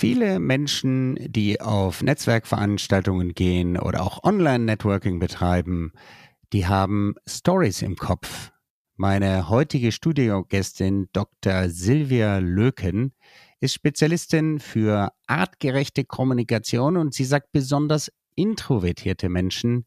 Viele Menschen, die auf Netzwerkveranstaltungen gehen oder auch Online-Networking betreiben, die haben Stories im Kopf. Meine heutige Studiogästin Dr. Silvia Löken ist Spezialistin für artgerechte Kommunikation und sie sagt besonders introvertierte Menschen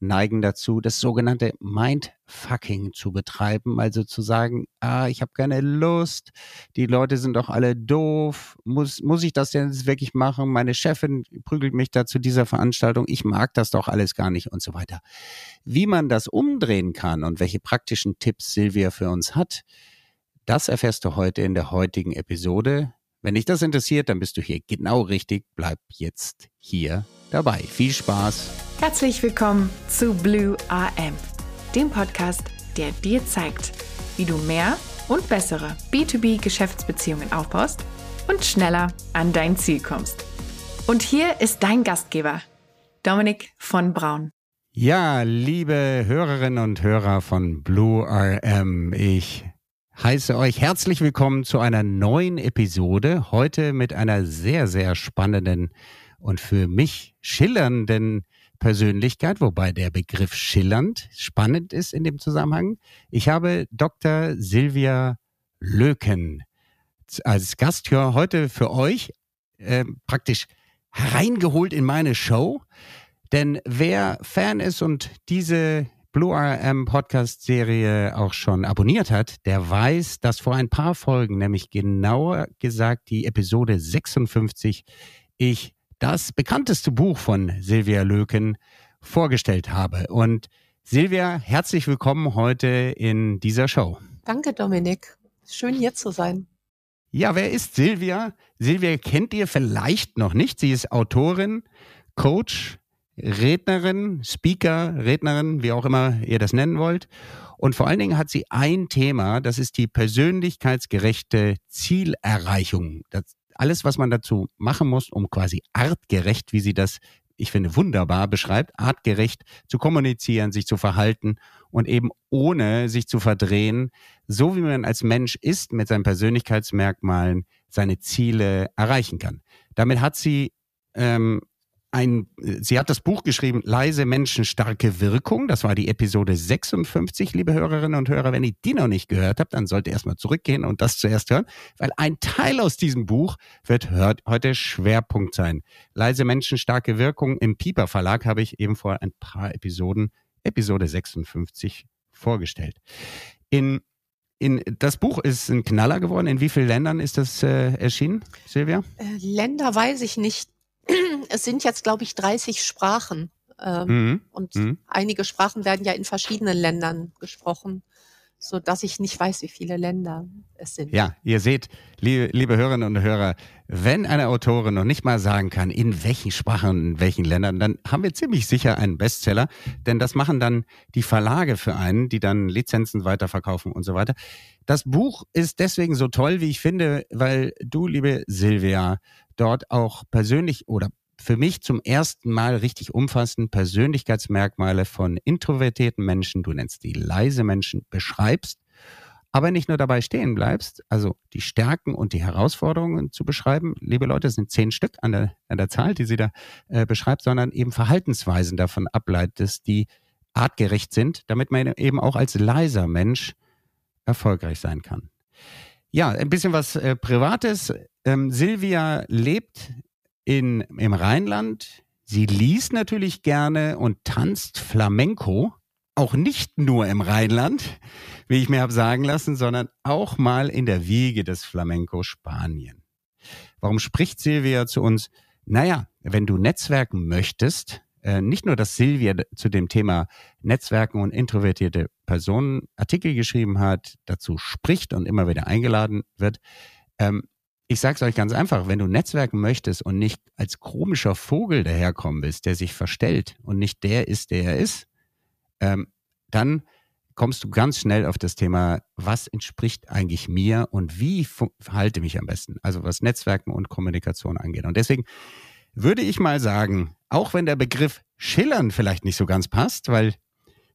neigen dazu, das sogenannte Mindfucking zu betreiben, also zu sagen, ah, ich habe keine Lust, die Leute sind doch alle doof, muss, muss ich das denn jetzt wirklich machen? Meine Chefin prügelt mich da zu dieser Veranstaltung, ich mag das doch alles gar nicht und so weiter. Wie man das umdrehen kann und welche praktischen Tipps Silvia für uns hat, das erfährst du heute in der heutigen Episode. Wenn dich das interessiert, dann bist du hier genau richtig. Bleib jetzt hier dabei. Viel Spaß. Herzlich willkommen zu Blue AM, dem Podcast, der dir zeigt, wie du mehr und bessere B2B-Geschäftsbeziehungen aufbaust und schneller an dein Ziel kommst. Und hier ist dein Gastgeber, Dominik von Braun. Ja, liebe Hörerinnen und Hörer von Blue RM, ich heiße euch herzlich willkommen zu einer neuen Episode. Heute mit einer sehr, sehr spannenden und für mich schillernden Persönlichkeit, wobei der Begriff schillernd spannend ist in dem Zusammenhang. Ich habe Dr. Silvia Löken als Gast heute für euch äh, praktisch hereingeholt in meine Show. Denn wer Fan ist und diese Blue RM Podcast Serie auch schon abonniert hat, der weiß, dass vor ein paar Folgen, nämlich genauer gesagt die Episode 56, ich das bekannteste Buch von Silvia Löken vorgestellt habe. Und Silvia, herzlich willkommen heute in dieser Show. Danke, Dominik. Schön hier zu sein. Ja, wer ist Silvia? Silvia kennt ihr vielleicht noch nicht. Sie ist Autorin, Coach, Rednerin, Speaker, Rednerin, wie auch immer ihr das nennen wollt. Und vor allen Dingen hat sie ein Thema, das ist die persönlichkeitsgerechte Zielerreichung. Das, alles, was man dazu machen muss, um quasi artgerecht, wie sie das, ich finde, wunderbar beschreibt, artgerecht zu kommunizieren, sich zu verhalten und eben ohne sich zu verdrehen, so wie man als Mensch ist, mit seinen Persönlichkeitsmerkmalen seine Ziele erreichen kann. Damit hat sie ähm, ein, sie hat das Buch geschrieben, Leise Menschen, starke Wirkung. Das war die Episode 56, liebe Hörerinnen und Hörer. Wenn ihr die noch nicht gehört habt, dann sollt ihr erstmal zurückgehen und das zuerst hören, weil ein Teil aus diesem Buch wird hört, heute Schwerpunkt sein. Leise Menschen, starke Wirkung. Im Pieper Verlag habe ich eben vor ein paar Episoden, Episode 56, vorgestellt. In in, das Buch ist ein Knaller geworden. In wie vielen Ländern ist das äh, erschienen, Silvia? Äh, Länder weiß ich nicht es sind jetzt, glaube ich, 30 Sprachen. Ähm, mhm. Und mhm. einige Sprachen werden ja in verschiedenen Ländern gesprochen, so dass ich nicht weiß, wie viele Länder es sind. Ja, ihr seht, liebe, liebe Hörerinnen und Hörer, wenn eine Autorin noch nicht mal sagen kann, in welchen Sprachen, in welchen Ländern, dann haben wir ziemlich sicher einen Bestseller, denn das machen dann die Verlage für einen, die dann Lizenzen weiterverkaufen und so weiter. Das Buch ist deswegen so toll, wie ich finde, weil du, liebe Silvia, dort auch persönlich oder für mich zum ersten Mal richtig umfassend Persönlichkeitsmerkmale von introvertierten Menschen, du nennst die leise Menschen, beschreibst, aber nicht nur dabei stehen bleibst, also die Stärken und die Herausforderungen zu beschreiben. Liebe Leute, es sind zehn Stück an der, an der Zahl, die sie da äh, beschreibt, sondern eben Verhaltensweisen davon ableitest, die artgerecht sind, damit man eben auch als leiser Mensch erfolgreich sein kann. Ja, ein bisschen was äh, Privates. Ähm, Silvia lebt in, im Rheinland. Sie liest natürlich gerne und tanzt Flamenco. Auch nicht nur im Rheinland, wie ich mir habe sagen lassen, sondern auch mal in der Wiege des Flamenco Spanien. Warum spricht Silvia zu uns? Naja, wenn du netzwerken möchtest, äh, nicht nur, dass Silvia zu dem Thema Netzwerken und introvertierte Personen Artikel geschrieben hat, dazu spricht und immer wieder eingeladen wird. Ähm, ich sage es euch ganz einfach, wenn du Netzwerken möchtest und nicht als komischer Vogel daherkommen willst, der sich verstellt und nicht der ist, der er ist, ähm, dann kommst du ganz schnell auf das Thema, was entspricht eigentlich mir und wie verhalte mich am besten, also was Netzwerken und Kommunikation angeht. Und deswegen würde ich mal sagen, auch wenn der Begriff schillern vielleicht nicht so ganz passt, weil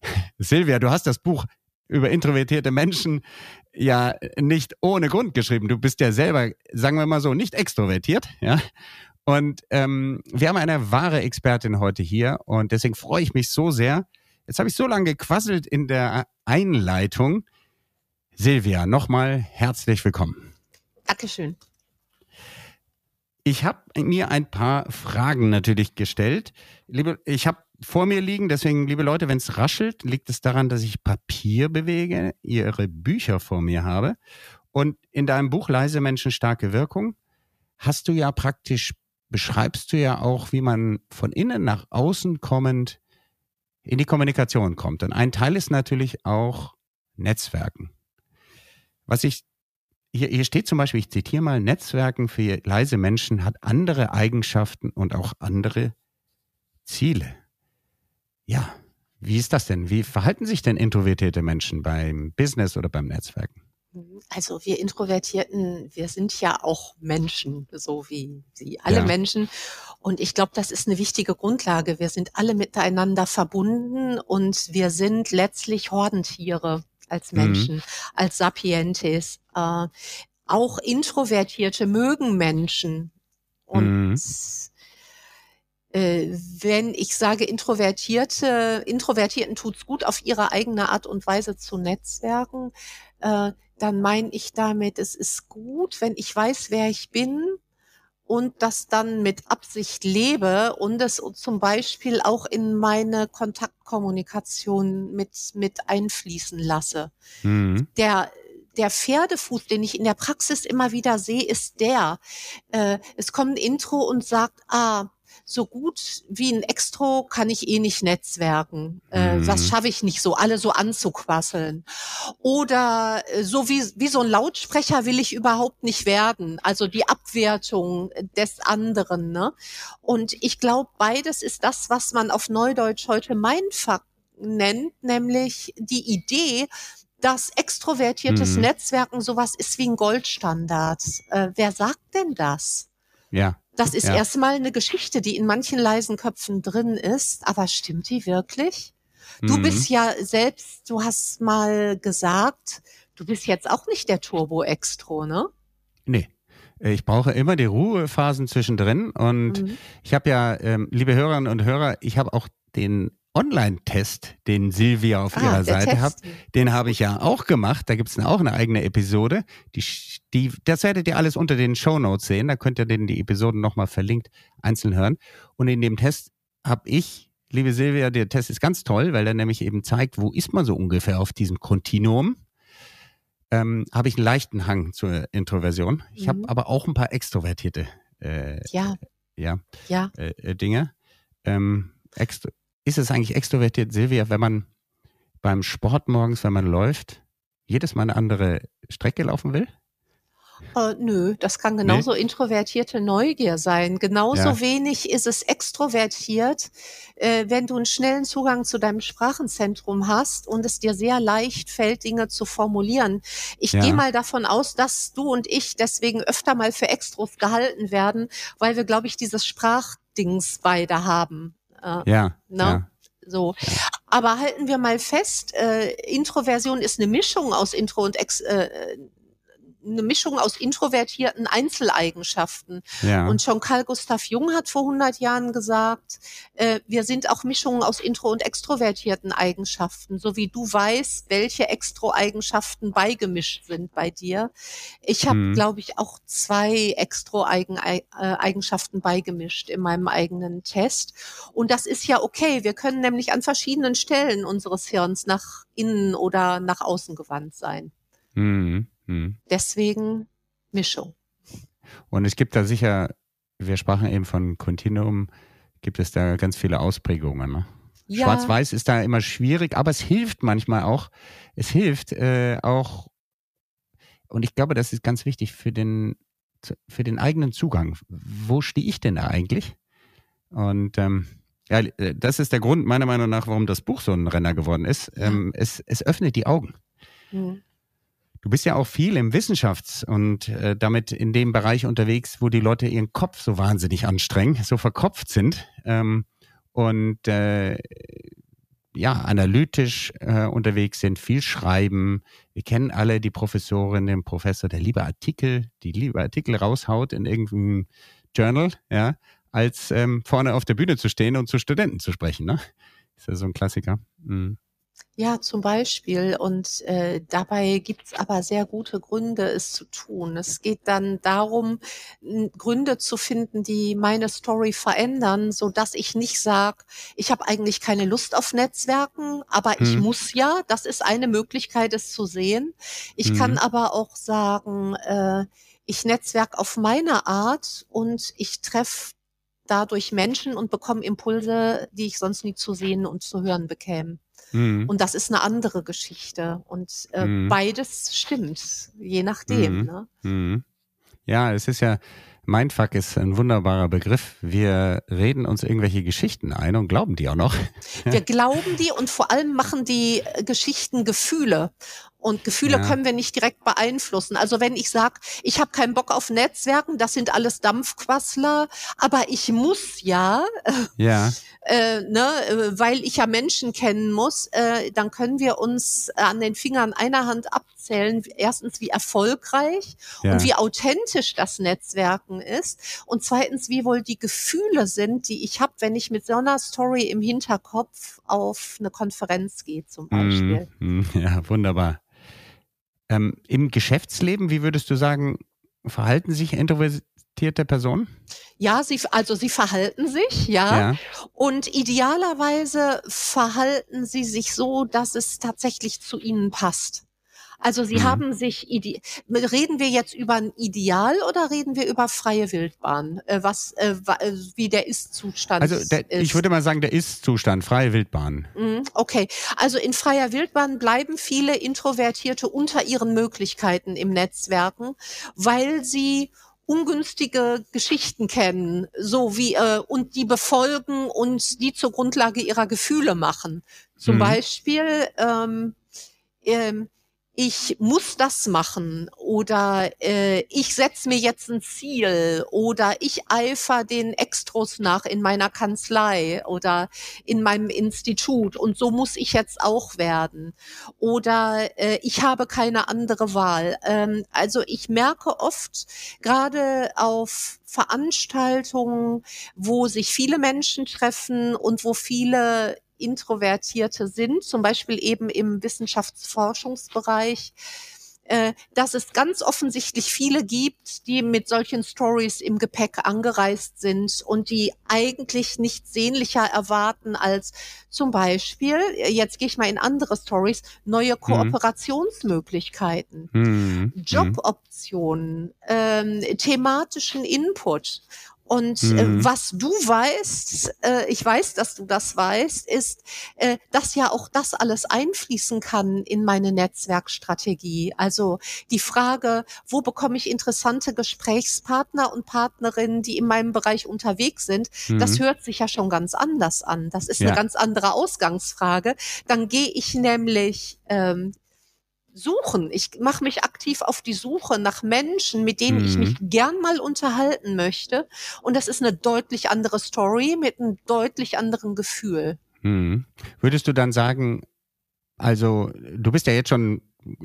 Silvia, du hast das Buch über introvertierte Menschen ja nicht ohne Grund geschrieben. Du bist ja selber, sagen wir mal so, nicht extrovertiert, ja. Und ähm, wir haben eine wahre Expertin heute hier und deswegen freue ich mich so sehr. Jetzt habe ich so lange gequasselt in der Einleitung. Silvia, nochmal herzlich willkommen. Dankeschön. Ich habe mir ein paar Fragen natürlich gestellt. Liebe, ich habe vor mir liegen, deswegen, liebe Leute, wenn es raschelt, liegt es daran, dass ich Papier bewege, ihre Bücher vor mir habe. Und in deinem Buch Leise Menschen starke Wirkung hast du ja praktisch, beschreibst du ja auch, wie man von innen nach außen kommend in die Kommunikation kommt. Und ein Teil ist natürlich auch Netzwerken. Was ich hier, hier steht zum Beispiel, ich zitiere mal, Netzwerken für leise Menschen hat andere Eigenschaften und auch andere Ziele. Ja, wie ist das denn? Wie verhalten sich denn introvertierte Menschen beim Business oder beim Netzwerken? Also wir Introvertierten, wir sind ja auch Menschen, so wie Sie alle ja. Menschen. Und ich glaube, das ist eine wichtige Grundlage. Wir sind alle miteinander verbunden und wir sind letztlich Hordentiere als mhm. Menschen, mhm. als Sapientes. Äh, auch Introvertierte mögen Menschen. Und mhm. Äh, wenn ich sage Introvertierte, Introvertierten tut's gut, auf ihre eigene Art und Weise zu netzwerken, äh, dann meine ich damit, es ist gut, wenn ich weiß, wer ich bin und das dann mit Absicht lebe und es zum Beispiel auch in meine Kontaktkommunikation mit, mit einfließen lasse. Mhm. Der, der Pferdefuß, den ich in der Praxis immer wieder sehe, ist der. Äh, es kommt ein Intro und sagt, ah, so gut wie ein Extro kann ich eh nicht netzwerken. Äh, mhm. Das schaffe ich nicht so, alle so anzuquasseln. Oder äh, so wie, wie so ein Lautsprecher will ich überhaupt nicht werden. Also die Abwertung des anderen. Ne? Und ich glaube, beides ist das, was man auf Neudeutsch heute Mindfuck nennt, nämlich die Idee, dass extrovertiertes mhm. Netzwerken sowas ist wie ein Goldstandard. Äh, wer sagt denn das? Ja. Das ist ja. erstmal eine Geschichte, die in manchen leisen Köpfen drin ist, aber stimmt die wirklich? Du mhm. bist ja selbst, du hast mal gesagt, du bist jetzt auch nicht der Turbo-Extro, ne? Nee. Ich brauche immer die Ruhephasen zwischendrin und mhm. ich habe ja, ähm, liebe Hörerinnen und Hörer, ich habe auch den Online-Test, den Silvia auf ah, ihrer Seite hat, den habe ich ja auch gemacht. Da gibt es auch eine eigene Episode. Die, die, das werdet ihr alles unter den Show Notes sehen. Da könnt ihr den die Episoden nochmal verlinkt einzeln hören. Und in dem Test habe ich, liebe Silvia, der Test ist ganz toll, weil er nämlich eben zeigt, wo ist man so ungefähr auf diesem Kontinuum. Ähm, habe ich einen leichten Hang zur Introversion. Ich mhm. habe aber auch ein paar extrovertierte äh, ja. Ja, ja. Äh, Dinge. Ähm, extro ist es eigentlich extrovertiert, Silvia, wenn man beim Sport morgens, wenn man läuft, jedes Mal eine andere Strecke laufen will? Uh, nö, das kann genauso nee. introvertierte Neugier sein. Genauso ja. wenig ist es extrovertiert, äh, wenn du einen schnellen Zugang zu deinem Sprachenzentrum hast und es dir sehr leicht fällt, Dinge zu formulieren. Ich ja. gehe mal davon aus, dass du und ich deswegen öfter mal für Extros gehalten werden, weil wir, glaube ich, dieses Sprachdings beide haben. Äh, ja. Ne? ja. So. Aber halten wir mal fest, äh, Introversion ist eine Mischung aus Intro und Ex, äh, eine Mischung aus introvertierten Einzeleigenschaften. Ja. Und schon Carl Gustav Jung hat vor 100 Jahren gesagt, äh, wir sind auch Mischungen aus intro- und extrovertierten Eigenschaften, so wie du weißt, welche Extro-Eigenschaften beigemischt sind bei dir. Ich habe, mhm. glaube ich, auch zwei Extro-Eigenschaften beigemischt in meinem eigenen Test. Und das ist ja okay. Wir können nämlich an verschiedenen Stellen unseres Hirns nach innen oder nach außen gewandt sein. Mhm. Mhm. Deswegen Mischung. Und es gibt da sicher, wir sprachen eben von Continuum, gibt es da ganz viele Ausprägungen. Ne? Ja. Schwarz-Weiß ist da immer schwierig, aber es hilft manchmal auch. Es hilft äh, auch, und ich glaube, das ist ganz wichtig für den, für den eigenen Zugang. Wo stehe ich denn da eigentlich? Und ähm, ja, äh, das ist der Grund meiner Meinung nach, warum das Buch so ein Renner geworden ist. Ähm, es, es öffnet die Augen. Mhm. Du bist ja auch viel im Wissenschafts- und äh, damit in dem Bereich unterwegs, wo die Leute ihren Kopf so wahnsinnig anstrengen, so verkopft sind. Ähm, und äh, ja, analytisch äh, unterwegs sind, viel schreiben. Wir kennen alle die Professorin, den Professor, der lieber Artikel, die lieber Artikel raushaut in irgendeinem Journal, ja, als ähm, vorne auf der Bühne zu stehen und zu Studenten zu sprechen. Ne? Ist ja so ein Klassiker. Mhm. Ja, zum Beispiel. Und äh, dabei gibt's aber sehr gute Gründe, es zu tun. Es geht dann darum, Gründe zu finden, die meine Story verändern, so dass ich nicht sage, ich habe eigentlich keine Lust auf Netzwerken, aber hm. ich mhm. muss ja. Das ist eine Möglichkeit, es zu sehen. Ich hm. kann mhm. aber auch sagen, äh, ich netzwerk auf meine Art und ich treffe dadurch Menschen und bekomme Impulse, die ich sonst nie zu sehen und zu hören bekäme. Mhm. Und das ist eine andere Geschichte. Und äh, mhm. beides stimmt, je nachdem. Mhm. Ne? Mhm. Ja, es ist ja, Mindfuck ist ein wunderbarer Begriff. Wir reden uns irgendwelche Geschichten ein und glauben die auch noch. Wir glauben die und vor allem machen die äh, Geschichten Gefühle. Und Gefühle ja. können wir nicht direkt beeinflussen. Also wenn ich sage, ich habe keinen Bock auf Netzwerken, das sind alles Dampfquassler, aber ich muss ja, ja. Äh, ne, äh, weil ich ja Menschen kennen muss, äh, dann können wir uns an den Fingern einer Hand abzählen, erstens wie erfolgreich ja. und wie authentisch das Netzwerken ist und zweitens wie wohl die Gefühle sind, die ich habe, wenn ich mit so einer Story im Hinterkopf auf eine Konferenz gehe zum mhm. Beispiel. Mm, ja, wunderbar. Ähm, Im Geschäftsleben, wie würdest du sagen, verhalten sich introvertierte Personen? Ja, sie, also sie verhalten sich, ja. ja. Und idealerweise verhalten sie sich so, dass es tatsächlich zu ihnen passt. Also sie mhm. haben sich, reden wir jetzt über ein Ideal oder reden wir über freie Wildbahn? Äh, was, äh, äh, wie der Ist-Zustand Also der, ist. ich würde mal sagen, der Ist-Zustand, freie Wildbahn. Mhm, okay, also in freier Wildbahn bleiben viele Introvertierte unter ihren Möglichkeiten im Netzwerken, weil sie ungünstige Geschichten kennen, so wie äh, und die befolgen und die zur Grundlage ihrer Gefühle machen. Zum mhm. Beispiel ähm, ähm, ich muss das machen oder äh, ich setze mir jetzt ein Ziel oder ich eifer den Extros nach in meiner Kanzlei oder in meinem Institut und so muss ich jetzt auch werden oder äh, ich habe keine andere Wahl. Ähm, also ich merke oft gerade auf Veranstaltungen, wo sich viele Menschen treffen und wo viele Introvertierte sind, zum Beispiel eben im Wissenschaftsforschungsbereich, äh, dass es ganz offensichtlich viele gibt, die mit solchen Stories im Gepäck angereist sind und die eigentlich nichts sehnlicher erwarten als zum Beispiel, jetzt gehe ich mal in andere Stories, neue mhm. Kooperationsmöglichkeiten, mhm. Joboptionen, ähm, thematischen Input. Und äh, mhm. äh, was du weißt, äh, ich weiß, dass du das weißt, ist, äh, dass ja auch das alles einfließen kann in meine Netzwerkstrategie. Also die Frage, wo bekomme ich interessante Gesprächspartner und Partnerinnen, die in meinem Bereich unterwegs sind, mhm. das hört sich ja schon ganz anders an. Das ist ja. eine ganz andere Ausgangsfrage. Dann gehe ich nämlich ähm, suchen. Ich mache mich aktiv auf die Suche nach Menschen, mit denen mhm. ich mich mhm. gern mal unterhalten möchte. Und das ist eine deutlich andere Story mit einem deutlich anderen Gefühl. Mhm. Würdest du dann sagen, also du bist ja jetzt schon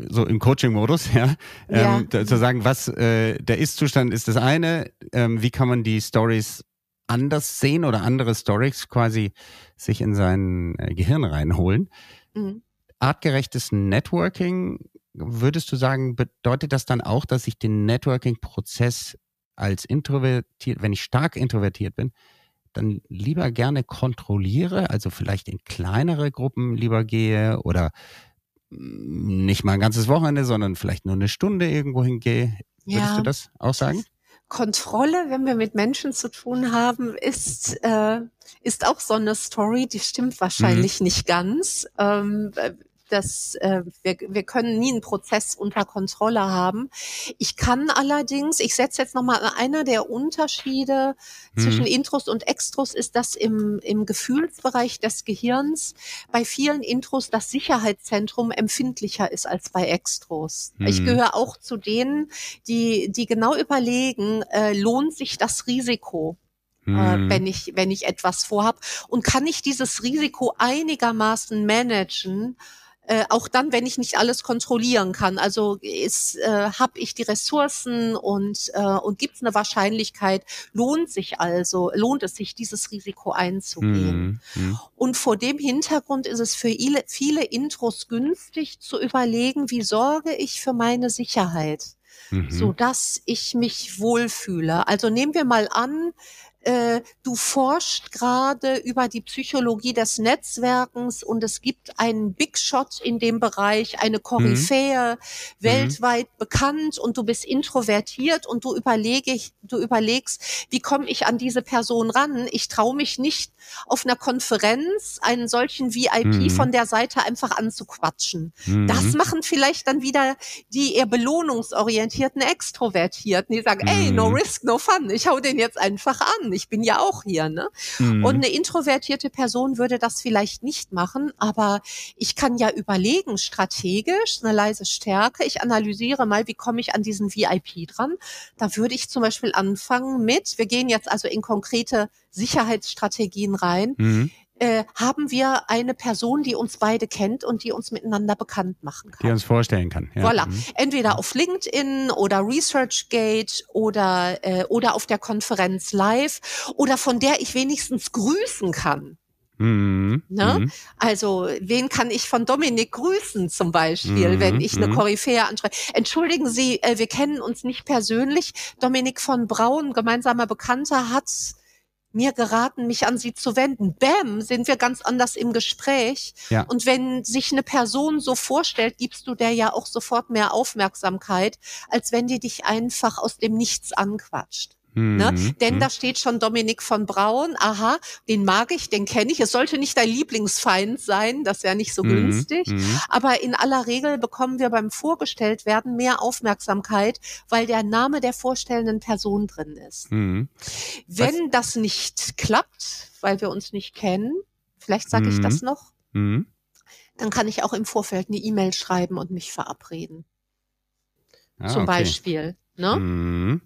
so im Coaching-Modus, ja, ja. Ähm, zu sagen, was äh, der Ist-Zustand ist das eine, ähm, wie kann man die Stories anders sehen oder andere Stories quasi sich in sein äh, Gehirn reinholen. Mhm artgerechtes Networking, würdest du sagen, bedeutet das dann auch, dass ich den Networking-Prozess als introvertiert, wenn ich stark introvertiert bin, dann lieber gerne kontrolliere, also vielleicht in kleinere Gruppen lieber gehe oder nicht mal ein ganzes Wochenende, sondern vielleicht nur eine Stunde irgendwo hingehe. Würdest ja. du das auch sagen? Kontrolle, wenn wir mit Menschen zu tun haben, ist, äh, ist auch so eine Story, die stimmt wahrscheinlich mhm. nicht ganz. Ähm, dass äh, wir, wir können nie einen Prozess unter Kontrolle haben. Ich kann allerdings, ich setze jetzt nochmal einer der Unterschiede hm. zwischen Intros und Extros ist, dass im, im Gefühlsbereich des Gehirns bei vielen Intros das Sicherheitszentrum empfindlicher ist als bei Extros. Hm. Ich gehöre auch zu denen, die, die genau überlegen, äh, lohnt sich das Risiko? mhm. wenn ich wenn ich etwas vorhab und kann ich dieses Risiko einigermaßen managen äh, auch dann, wenn ich nicht alles kontrollieren kann. Also ist, äh, habe ich die Ressourcen und, äh, und gibt es eine Wahrscheinlichkeit, lohnt sich also, lohnt es sich, dieses Risiko einzugehen. Mhm. mhm. Und vor dem Hintergrund ist es für viele, viele Intros günstig zu überlegen, wie sorge ich für meine Sicherheit, mhm. so dass ich mich wohlfühle. Also nehmen wir mal an, äh, du forschst gerade über die Psychologie des Netzwerkens und es gibt einen Big Shot in dem Bereich, eine Koryphäe, mhm. weltweit mhm. bekannt und du bist introvertiert und du überlege, du überlegst, wie komme ich an diese Person ran? Ich traue mich nicht auf einer Konferenz einen solchen VIP mhm. von der Seite einfach anzuquatschen. Mhm. Das machen vielleicht dann wieder die eher belohnungsorientierten Extrovertierten, die sagen, ey, no mhm. risk, no fun. Ich hau den jetzt einfach an ich bin ja auch hier. Ne? Mhm. Und eine introvertierte Person würde das vielleicht nicht machen, aber ich kann ja überlegen, strategisch, eine leise Stärke. Ich analysiere mal, wie komme ich an diesen VIP dran. Da würde ich zum Beispiel anfangen mit, wir gehen jetzt also in konkrete Sicherheitsstrategien rein. Mhm äh, haben wir eine Person, die uns beide kennt und die uns miteinander bekannt machen kann. Die uns vorstellen kann. Ja. Voilà. Mhm. Entweder auf LinkedIn oder ResearchGate oder, äh, oder auf der Konferenz live oder von der ich wenigstens grüßen kann. Mhm. Ne? Mhm. Also, wen kann ich von Dominik grüßen zum Beispiel, mhm. wenn ich eine mhm. Koryphäe anschreibe? Entschuldigen Sie, äh, wir kennen uns nicht persönlich. Dominik von Braun, gemeinsamer Bekannter, hat mir geraten, mich an sie zu wenden. Bäm, sind wir ganz anders im Gespräch. Ja. Und wenn sich eine Person so vorstellt, gibst du der ja auch sofort mehr Aufmerksamkeit, als wenn die dich einfach aus dem Nichts anquatscht. Ne? Mhm. Denn mhm. da steht schon Dominik von Braun, aha, den mag ich, den kenne ich. Es sollte nicht dein Lieblingsfeind sein, das wäre nicht so mhm. günstig. Mhm. Aber in aller Regel bekommen wir beim Vorgestelltwerden mehr Aufmerksamkeit, weil der Name der vorstellenden Person drin ist. Mhm. Wenn das nicht klappt, weil wir uns nicht kennen, vielleicht sage ich das mhm. noch, dann kann ich auch im Vorfeld eine E-Mail schreiben und mich verabreden. Ah, Zum okay. Beispiel. Ne?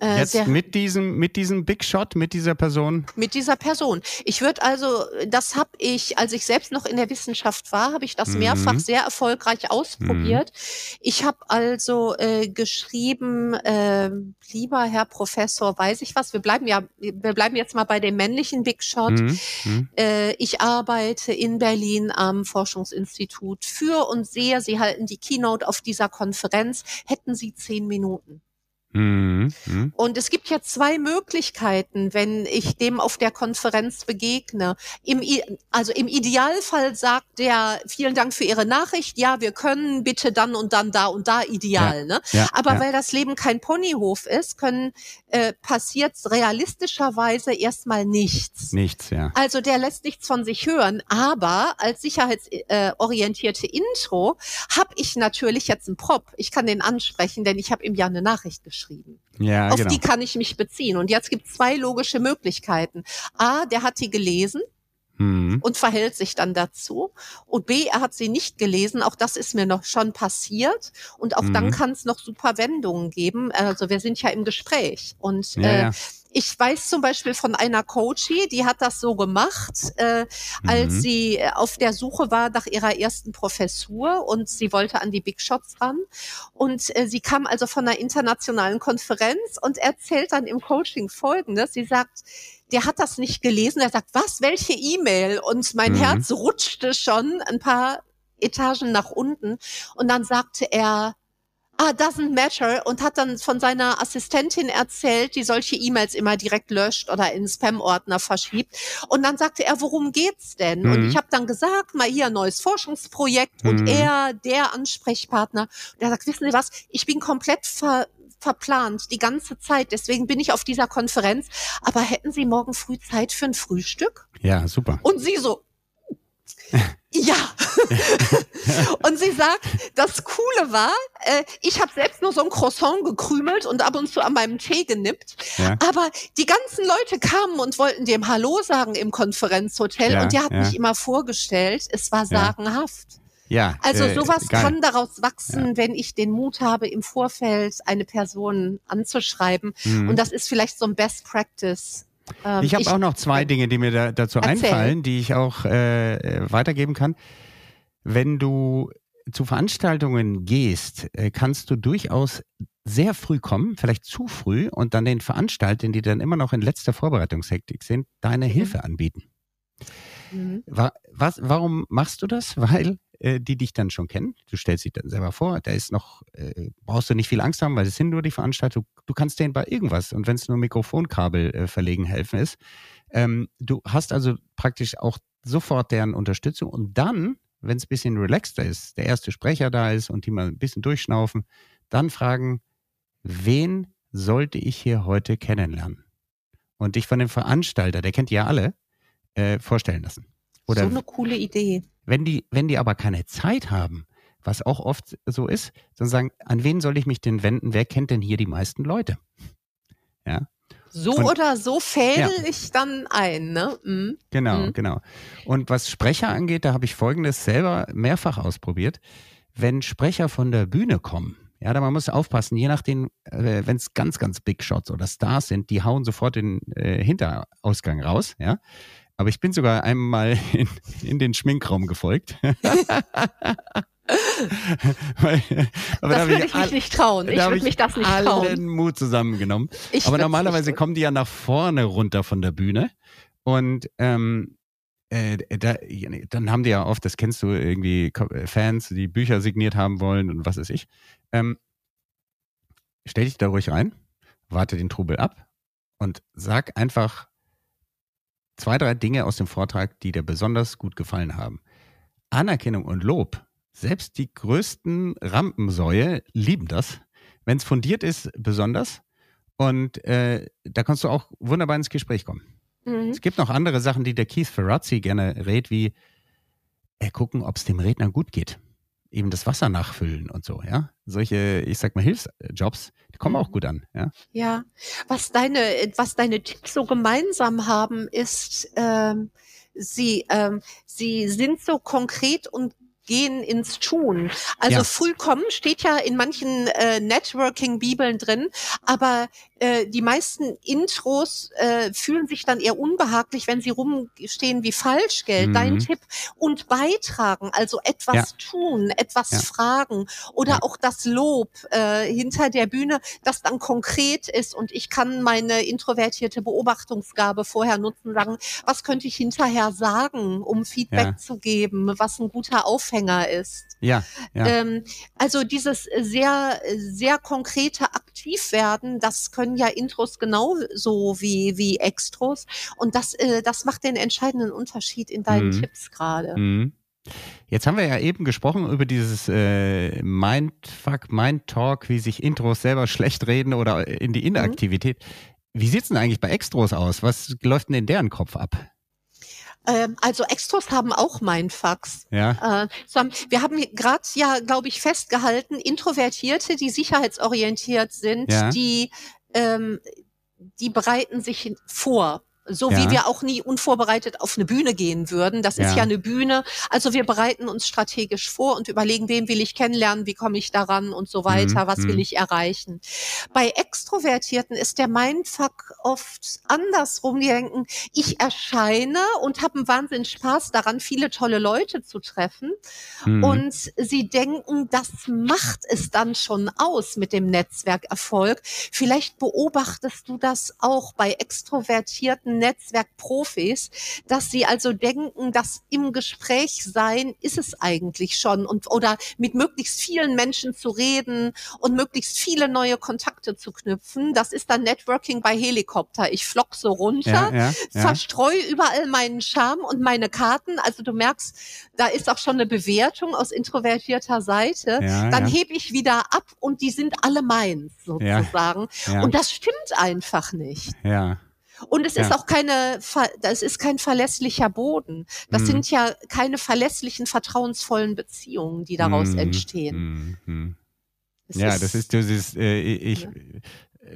Äh, Jetzt mit diesem, mit diesem Big Shot, mit dieser Person? Mit dieser Person. Ich würde also, das habe ich, als ich selbst noch in der Wissenschaft war, habe ich das mhm. mehrfach sehr erfolgreich ausprobiert. Mhm. Ich habe also äh, geschrieben, äh, lieber Herr Professor, weiß ich was, wir bleiben ja, wir bleiben jetzt mal bei dem männlichen Big Shot. Mhm. mhm. Äh, ich arbeite in Berlin am Forschungsinstitut für und sehe, Sie halten die Keynote auf dieser Konferenz. Hätten Sie zehn Minuten? Mhm. Mhm. Und es gibt ja zwei Möglichkeiten, wenn ich dem auf der Konferenz begegne. Im, also im Idealfall sagt der, vielen Dank für Ihre Nachricht, ja, wir können bitte dann und dann da und da ideal. Ja. Ne? Ja. Aber ja. weil das Leben kein Ponyhof ist, können äh, passiert realistischerweise erstmal nichts. Nichts, ja. Also der lässt nichts von sich hören. Aber als sicherheitsorientierte äh, Intro habe ich natürlich jetzt einen Prop. Ich kann den ansprechen, denn ich habe ihm ja eine Nachricht geschrieben geschrieben. Ja, Auf genau. die kann ich mich beziehen. Und jetzt gibt es zwei logische Möglichkeiten. A, der hat die gelesen mhm. und verhält sich dann dazu. Und B, er hat sie nicht gelesen. Auch das ist mir noch schon passiert. Und auch mhm. dann kann es noch super Wendungen geben. Also wir sind ja im Gespräch. Und ja, äh, ja. Ich weiß zum Beispiel von einer Coachie, die hat das so gemacht, äh, als mhm. sie auf der Suche war nach ihrer ersten Professur und sie wollte an die Big Shots ran. Und äh, sie kam also von einer internationalen Konferenz und erzählt dann im Coaching Folgendes. Sie sagt, der hat das nicht gelesen. Er sagt, was, welche E-Mail? Und mein mhm. Herz rutschte schon ein paar Etagen nach unten. Und dann sagte er, ah, doesn't matter und hat dann von seiner Assistentin erzählt, die solche E-Mails immer direkt löscht oder in Spam-Ordner verschiebt. Und dann sagte er, worum geht's denn? Mhm. Und ich habe dann gesagt, mal hier ein neues Forschungsprojekt mhm. und er, der Ansprechpartner, und er sagt, wissen Sie was, ich bin komplett ver verplant die ganze Zeit. Deswegen bin ich auf dieser Konferenz. Aber hätten Sie morgen früh Zeit für ein Frühstück? Ja, super. Und sie so, ja. und sie sagt, das Coole war, äh, ich habe selbst nur so ein Croissant gekrümelt und ab und zu an meinem Tee genippt. Ja. Aber die ganzen Leute kamen und wollten dem Hallo sagen im Konferenzhotel ja, und der hat ja. mich immer vorgestellt. Es war sagenhaft. Ja, also äh, sowas geil. kann daraus wachsen, ja. wenn ich den Mut habe, im Vorfeld eine Person anzuschreiben. Mhm. Und das ist vielleicht so ein Best Practice Ähm, ich habe auch noch zwei Dinge, die mir da, dazu erzähl. einfallen, die ich auch äh, weitergeben kann. Wenn du zu Veranstaltungen gehst, äh, kannst du durchaus sehr früh kommen, vielleicht zu früh, und dann den Veranstaltern, die dann immer noch in letzter Vorbereitungshektik sind, deine mhm. Hilfe anbieten. Mhm. Was, warum machst du das? Weil äh, die dich dann schon kennen. Du stellst dich dann selber vor, da ist noch, äh, brauchst du nicht viel Angst haben, weil es sind nur die Veranstaltungen. Du kannst denen bei irgendwas und wenn es nur Mikrofonkabel äh, verlegen helfen ist. Ähm, du hast also praktisch auch sofort deren Unterstützung und dann, wenn es ein bisschen relaxter ist, der erste Sprecher da ist und die mal ein bisschen durchschnaufen, dann fragen, wen sollte ich hier heute kennenlernen? Und dich von dem Veranstalter, der kennt ja alle, äh, vorstellen lassen. Oder so eine coole Idee. Wenn die, wenn die aber keine Zeit haben, was auch oft so ist, dann sagen, an wen soll ich mich denn wenden? Wer kennt denn hier die meisten Leute? Ja. So und, oder so fäll ja. ich dann ein, ne? Mhm. Genau, mhm. genau. Und was Sprecher angeht, da habe ich Folgendes selber mehrfach ausprobiert. Wenn Sprecher von der Bühne kommen, ja, da man muss aufpassen, je nachdem, äh, wenn es ganz, ganz Big Shots oder Stars sind, die hauen sofort den äh, Hinterausgang raus, ja. Aber ich bin sogar einmal in, in den Schminkraum gefolgt. Weil, aber das da würde ich, mich nicht trauen. Ich würde mich das nicht allen trauen. allen Mut zusammengenommen. Ich aber normalerweise kommen die ja nach vorne runter von der Bühne. Und ähm, äh, da, dann haben die ja oft, das kennst du, irgendwie Fans, die Bücher signiert haben wollen und was weiß ich. Ähm, stell dich da ruhig rein, warte den Trubel ab und sag einfach zwei, drei Dinge aus dem Vortrag, die dir besonders gut gefallen haben. Anerkennung und Lob, selbst die größten Rampensäue lieben das. Wenn es fundiert ist, besonders. Und äh, da kannst du auch wunderbar ins Gespräch kommen. Mhm. Es gibt noch andere Sachen, die der Keith Ferrazzi gerne rät, wie äh, gucken, ob es dem Redner gut geht eben das Wasser nachfüllen und so, ja. Solche, ich sag mal, Hilfsjobs, die kommen auch mhm. gut an, ja. Ja. Was deine, was deine Tipps so gemeinsam haben, ist, ähm, sie, ähm, sie sind so konkret und gehen ins Tun. Also ja. kommen steht ja in manchen äh, Networking-Bibeln drin, aber äh, die meisten Intros äh, fühlen sich dann eher unbehaglich, wenn sie rumstehen wie Falschgeld. Mhm. Dein Tipp und beitragen, also etwas ja. tun, etwas ja. fragen oder auch das Lob äh, hinter der Bühne, das dann konkret ist und ich kann meine introvertierte Beobachtungsgabe vorher nutzen, sagen, was könnte ich hinterher sagen, um Feedback zu geben, was ein guter Aufhänger ist. Ja. ja. Ähm, also dieses sehr, sehr konkrete Aktivwerden, das können ja Intros genauso wie, wie Extros. Und das, äh, das macht den entscheidenden Unterschied in deinen mhm. Tipps gerade. Mhm. Jetzt haben wir ja eben gesprochen über dieses äh, Mindfuck, Mind-Talk, wie sich Intros selber schlecht reden oder in die. Inaktivität. Mhm. Wie sieht's denn eigentlich bei Extros aus? Was läuft denn in deren Kopf ab? Ähm, also Extros haben auch Mindfucks. Ja. Äh, so haben, wir haben gerade ja, glaube ich, festgehalten, Introvertierte, die sicherheitsorientiert sind, ja. die ähm, die bereiten sich vor so ja. wie wir auch nie unvorbereitet auf eine Bühne gehen würden. Das ja. ist ja eine Bühne. Also wir bereiten uns strategisch vor und überlegen, wen will ich kennenlernen, wie komme ich daran und so weiter, mhm. was will mhm. ich erreichen. Bei Extrovertierten ist der Mindfuck oft andersrum. Die denken, ich erscheine und habe einen Wahnsinn Spaß daran, viele tolle Leute zu treffen. Mhm. Und sie denken, das macht es dann schon aus mit dem Netzwerkerfolg. Vielleicht beobachtest du das auch bei Extrovertierten Netzwerkprofis, dass sie also denken, dass im Gespräch sein ist es eigentlich schon und oder mit möglichst vielen Menschen zu reden und möglichst viele neue Kontakte zu knüpfen. Das ist dann Networking bei Helikopter. Ich flock so runter, ja, ja, ja. verstreue überall meinen Charme und meine Karten. Also du merkst, da ist auch schon eine Bewertung aus introvertierter Seite. dann hebe ich wieder ab und die sind alle meins sozusagen. Und das stimmt einfach nicht. Ja. Und es ja. ist auch keine, das ist kein verlässlicher Boden. Das mhm. sind ja keine verlässlichen, vertrauensvollen Beziehungen, die daraus mhm. entstehen. Mhm. Ja, ist, das ist dieses, äh, ich, ja.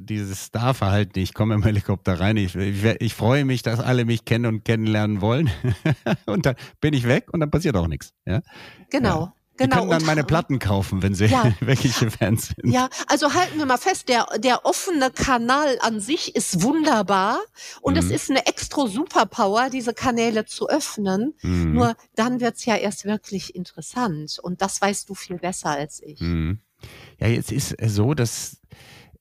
dieses Star-Verhalten. Ich komme im Helikopter rein. Ich, ich, ich, freue mich, dass alle mich kennen und kennenlernen wollen. und dann bin ich weg und dann passiert auch nichts. Ja? Genau. Ja. Die genau. können dann meine Platten kaufen, wenn sie ja. wirkliche Fans sind. Ja, also halten wir mal fest, der, der offene Kanal an sich ist wunderbar und mhm. es ist eine extra Superpower, diese Kanäle zu öffnen. Mhm. Nur dann wird's ja erst wirklich interessant und das weißt du viel besser als ich. Mhm. Ja, jetzt ist so, dass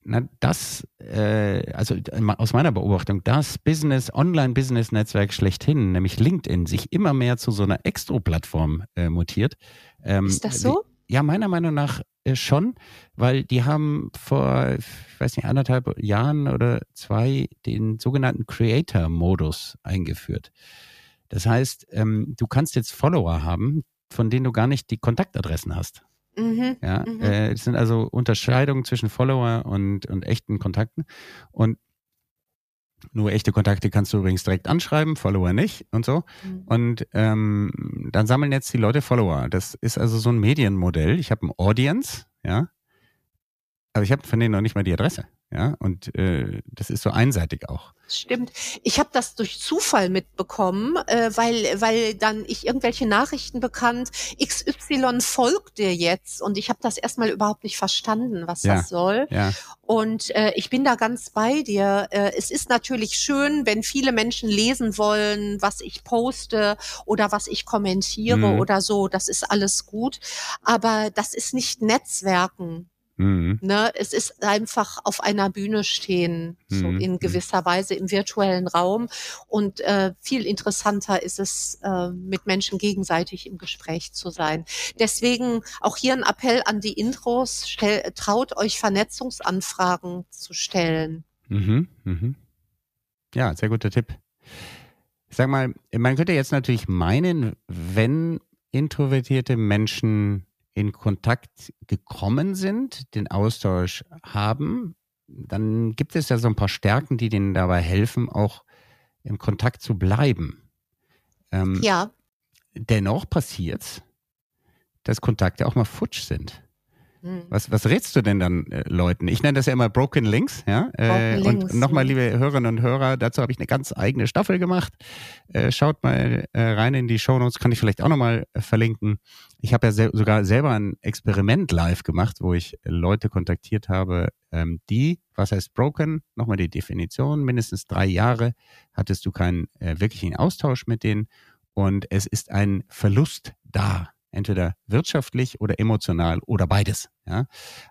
na, das, äh, also aus meiner Beobachtung, das Business, Online-Business-Netzwerk schlechthin, nämlich LinkedIn, sich immer mehr zu so einer Extro-Plattform äh, mutiert. Ähm, Ist das so? Die, ja, meiner Meinung nach äh, schon, weil die haben vor, ich weiß nicht, anderthalb Jahren oder zwei den sogenannten Creator-Modus eingeführt. Das heißt, ähm, du kannst jetzt Follower haben, von denen du gar nicht die Kontaktadressen hast. Mhm, ja, mhm. Äh, es sind also Unterscheidungen zwischen Follower und, und echten Kontakten. Und nur echte Kontakte kannst du übrigens direkt anschreiben, Follower nicht und so. Mhm. Und ähm, dann sammeln jetzt die Leute Follower. Das ist also so ein Medienmodell. Ich habe ein Audience, ja, aber ich habe von denen noch nicht mal die Adresse. Ja, und äh, das ist so einseitig auch. Stimmt. Ich habe das durch Zufall mitbekommen, äh, weil weil dann ich irgendwelche Nachrichten bekannt, XY folgt dir jetzt und ich habe das erstmal überhaupt nicht verstanden, was ja. das soll. Ja. Und äh, ich bin da ganz bei dir. Äh, es ist natürlich schön, wenn viele Menschen lesen wollen, was ich poste oder was ich kommentiere mhm. oder so. Das ist alles gut. Aber das ist nicht Netzwerken. Mhm. Ne, es ist einfach auf einer Bühne stehen, so mhm. in gewisser Weise im virtuellen Raum. Und äh, viel interessanter ist es, äh, mit Menschen gegenseitig im Gespräch zu sein. Deswegen auch hier ein Appell an die Intros, stell, traut euch Vernetzungsanfragen zu stellen. Mhm. Mhm. Ja, sehr guter Tipp. Ich sag mal, man könnte jetzt natürlich meinen, wenn introvertierte Menschen in Kontakt gekommen sind, den Austausch haben, dann gibt es ja so ein paar Stärken, die denen dabei helfen, auch im Kontakt zu bleiben. Ähm, ja. Dennoch passiert dass Kontakte auch mal futsch sind. Hm. Was, was rätst du denn dann äh, Leuten? Ich nenne das ja immer Broken Links, ja. Äh, Broken und nochmal, liebe Hörerinnen und Hörer, dazu habe ich eine ganz eigene Staffel gemacht. Äh, schaut mal äh, rein in die Shownotes, kann ich vielleicht auch nochmal äh, verlinken. Ich habe ja sel sogar selber ein Experiment live gemacht, wo ich Leute kontaktiert habe, ähm, die, was heißt broken? Nochmal die Definition, mindestens drei Jahre hattest du keinen äh, wirklichen Austausch mit denen und es ist ein Verlust da entweder wirtschaftlich oder emotional oder beides. Ja?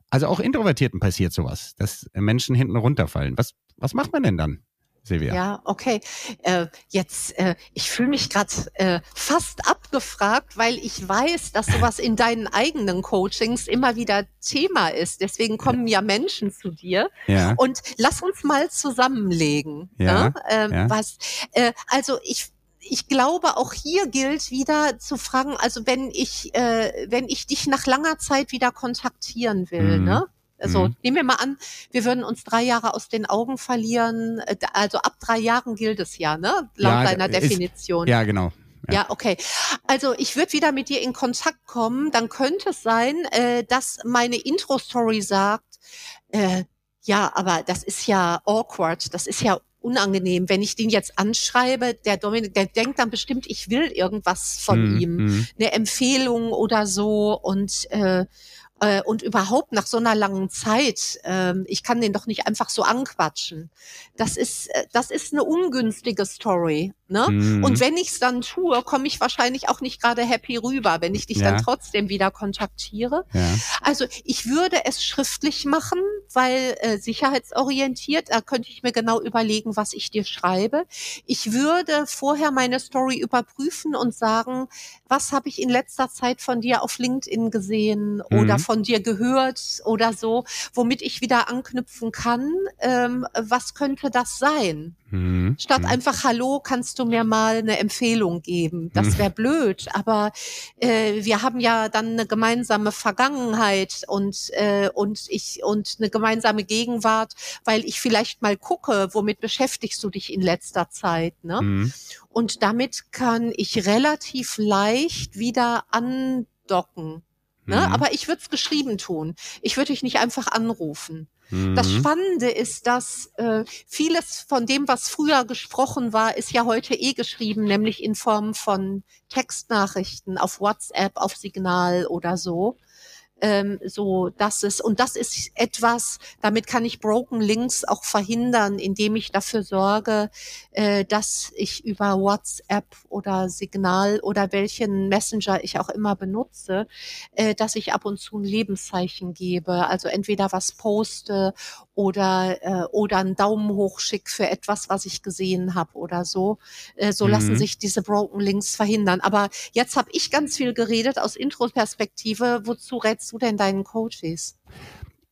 Also auch Introvertierten passiert sowas, dass Menschen hinten runterfallen. Was, was macht man denn dann? Silvia. Ja, okay. Äh, jetzt, äh, ich fühle mich gerade äh, fast abgefragt, weil ich weiß, dass sowas in deinen eigenen Coachings immer wieder Thema ist. Deswegen kommen ja Menschen zu dir. Ja. Und lass uns mal zusammenlegen. Ja. Ne? Ähm, ja. Was? Äh, also ich ich glaube, auch hier gilt wieder zu fragen, also wenn ich, äh, wenn ich dich nach langer Zeit wieder kontaktieren will, mhm. ne? Also mhm. nehmen wir mal an, wir würden uns drei Jahre aus den Augen verlieren. Äh, also ab drei Jahren gilt es ja, ne? Laut ja, deiner Definition. ja, genau. Ja. ja, okay. Also ich würde wieder mit dir in Kontakt kommen. Dann könnte es sein, äh, dass meine Intro-Story sagt, äh, ja, aber das ist ja awkward, das ist ja unangenehm. Wenn ich den jetzt anschreibe, der Dominik, der denkt dann bestimmt, ich will irgendwas von mhm. ihm, mhm. eine Empfehlung oder so und äh, äh, und überhaupt nach so einer langen Zeit, äh, ich kann den doch nicht einfach so anquatschen. Das ist, äh, das ist eine ungünstige Story. Ne? Mhm. Und wenn ich es dann tue, komme ich wahrscheinlich auch nicht gerade happy rüber, wenn ich dich ja. dann trotzdem wieder kontaktiere. Ja. Also ich würde es schriftlich machen, weil äh, sicherheitsorientiert, da könnte ich mir genau überlegen, was ich dir schreibe. Ich würde vorher meine Story überprüfen und sagen, was habe ich in letzter Zeit von dir auf LinkedIn gesehen mhm. oder von dir gehört oder so, womit ich wieder anknüpfen kann. Ähm, was könnte das sein? Mhm. Statt mhm. einfach, hallo, kannst du mir mal eine Empfehlung geben? Das mhm. wäre blöd, aber äh, wir haben ja dann eine gemeinsame Vergangenheit und, äh, und ich und eine gemeinsame Gegenwart, weil ich vielleicht mal gucke, womit beschäftigst du dich in letzter Zeit. Ne? Mhm. Und damit kann ich relativ leicht wieder andocken. Ne? Mhm. Aber ich würde es geschrieben tun. Ich würde dich nicht einfach anrufen. Mhm. Das Spannende ist, dass äh, vieles von dem, was früher gesprochen war, ist ja heute eh geschrieben, nämlich in Form von Textnachrichten auf WhatsApp, auf Signal oder so ähm, so dass es und das ist etwas, damit kann ich Broken Links auch verhindern, indem ich dafür sorge, äh, dass ich über WhatsApp oder Signal oder welchen Messenger ich auch immer benutze, äh, dass ich ab und zu ein Lebenszeichen gebe, also entweder was poste oder äh, oder einen Daumen hoch schick für etwas, was ich gesehen habe oder so. Äh, so mhm. lassen sich diese Broken Links verhindern. Aber jetzt habe ich ganz viel geredet aus Intro-Perspektive. Wozu rätst du denn deinen Coaches?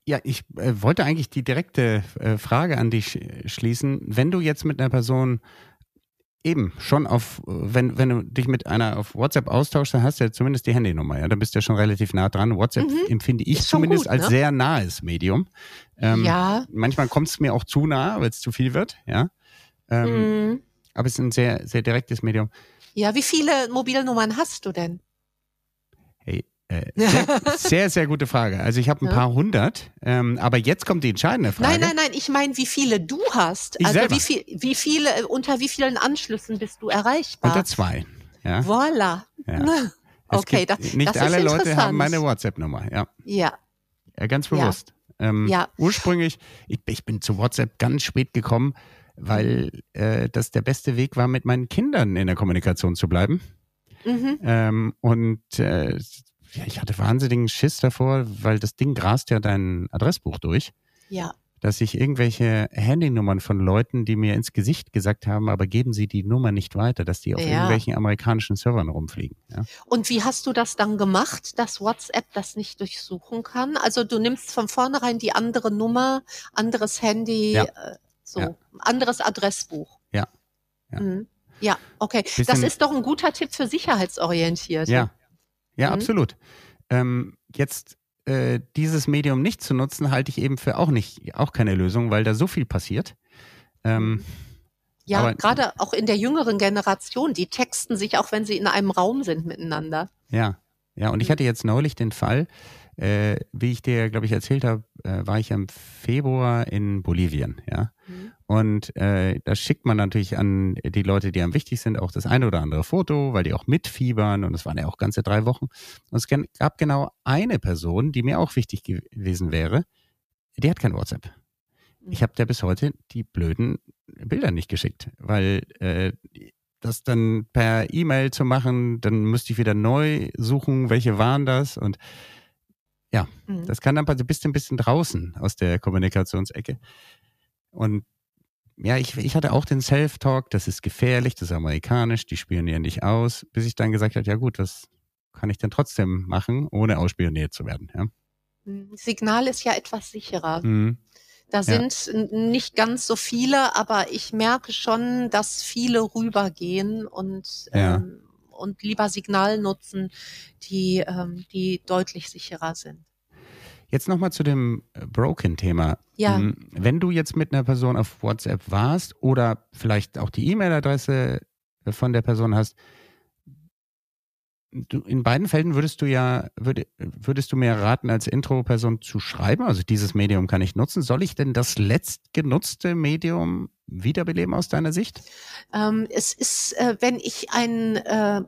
Ja, ich äh, wollte eigentlich die direkte äh, Frage an dich schließen. Wenn du jetzt mit einer Person eben schon auf, wenn, wenn du dich mit einer auf WhatsApp austauschst, dann hast du ja zumindest die Handynummer, ja. Dann bist du ja schon relativ nah dran. WhatsApp mhm. empfinde ich zumindest gut, als ne? sehr nahes Medium. Ähm, ja. Manchmal kommt es mir auch zu nah, weil es zu viel wird, ja. Ähm, mhm. Aber es ist ein sehr, sehr direktes Medium. Ja, wie viele Mobilnummern hast du denn? Hey, äh, sehr, sehr, sehr, gute Frage. Also ich habe ein ja. paar hundert, ähm, aber jetzt kommt die entscheidende Frage. Nein, nein, nein, ich meine, wie viele du hast. Ich also selber. wie, viel, wie viele, äh, unter wie vielen Anschlüssen bist du erreichbar? Unter zwei. Ja. Voilà. Ja. okay, das, nicht das alle Leute haben meine WhatsApp-Nummer, ja. Ja. Ja, ganz bewusst. Ja. Ähm, ja. Ursprünglich, ich, ich, bin zu WhatsApp ganz spät gekommen, weil äh, das der beste Weg war, mit meinen Kindern in der Kommunikation zu bleiben. Mhm. Ähm, und äh, ja, ich hatte wahnsinnigen Schiss davor, weil das Ding grast ja dein Adressbuch durch. Ja. Dass ich irgendwelche Handynummern von Leuten, die mir ins Gesicht gesagt haben, aber geben Sie die Nummer nicht weiter, dass die auf ja. irgendwelchen amerikanischen Servern rumfliegen. Ja. Und wie hast du das dann gemacht, dass WhatsApp das nicht durchsuchen kann? Also du nimmst von vornherein die andere Nummer, anderes Handy, ja. äh, so, anderes Adressbuch. Ja. Ja, mhm. okay. Bisschen das ist doch ein guter Tipp für sicherheitsorientiert. Ja, ja, mhm. absolut. Ähm, jetzt äh, dieses Medium nicht zu nutzen, halte ich eben für auch nicht, auch keine Lösung, weil da so viel passiert. Ähm, ja, gerade auch in der jüngeren Generation, die texten sich auch, wenn sie in einem Raum sind miteinander. Ja, ja, und ich mhm. hatte jetzt neulich den Fall, äh, wie ich dir, glaube ich, erzählt habe, äh, war ich im Februar in Bolivien, ja. Mhm. Und äh, da schickt man natürlich an die Leute, die am wichtig sind, auch das eine oder andere Foto, weil die auch mitfiebern und es waren ja auch ganze drei Wochen. Und es gab genau eine Person, die mir auch wichtig gewesen wäre, die hat kein WhatsApp. Mhm. Ich habe der bis heute die blöden Bilder nicht geschickt, weil äh, das dann per E-Mail zu machen, dann müsste ich wieder neu suchen, welche waren das und ja, mhm. das kann dann du bist ein bisschen draußen aus der Kommunikationsecke. Und ja, ich, ich hatte auch den Self-Talk, das ist gefährlich, das ist amerikanisch, die spionieren dich aus, bis ich dann gesagt habe, ja gut, was kann ich denn trotzdem machen, ohne ausspioniert zu werden. Ja? Mhm. Signal ist ja etwas sicherer. Mhm. Da sind ja. nicht ganz so viele, aber ich merke schon, dass viele rübergehen und ja. ähm, und lieber Signal nutzen, die, ähm, die deutlich sicherer sind. Jetzt nochmal zu dem äh, Broken-Thema. Ja. Hm, wenn du jetzt mit einer Person auf WhatsApp warst oder vielleicht auch die E-Mail-Adresse äh, von der Person hast, du, in beiden Fällen würdest du ja, würd, würdest du mir raten, als Intro-Person zu schreiben? Also dieses Medium kann ich nutzen. Soll ich denn das letztgenutzte Medium wiederbeleben aus deiner Sicht? Ähm, es ist, äh, wenn ich ein äh,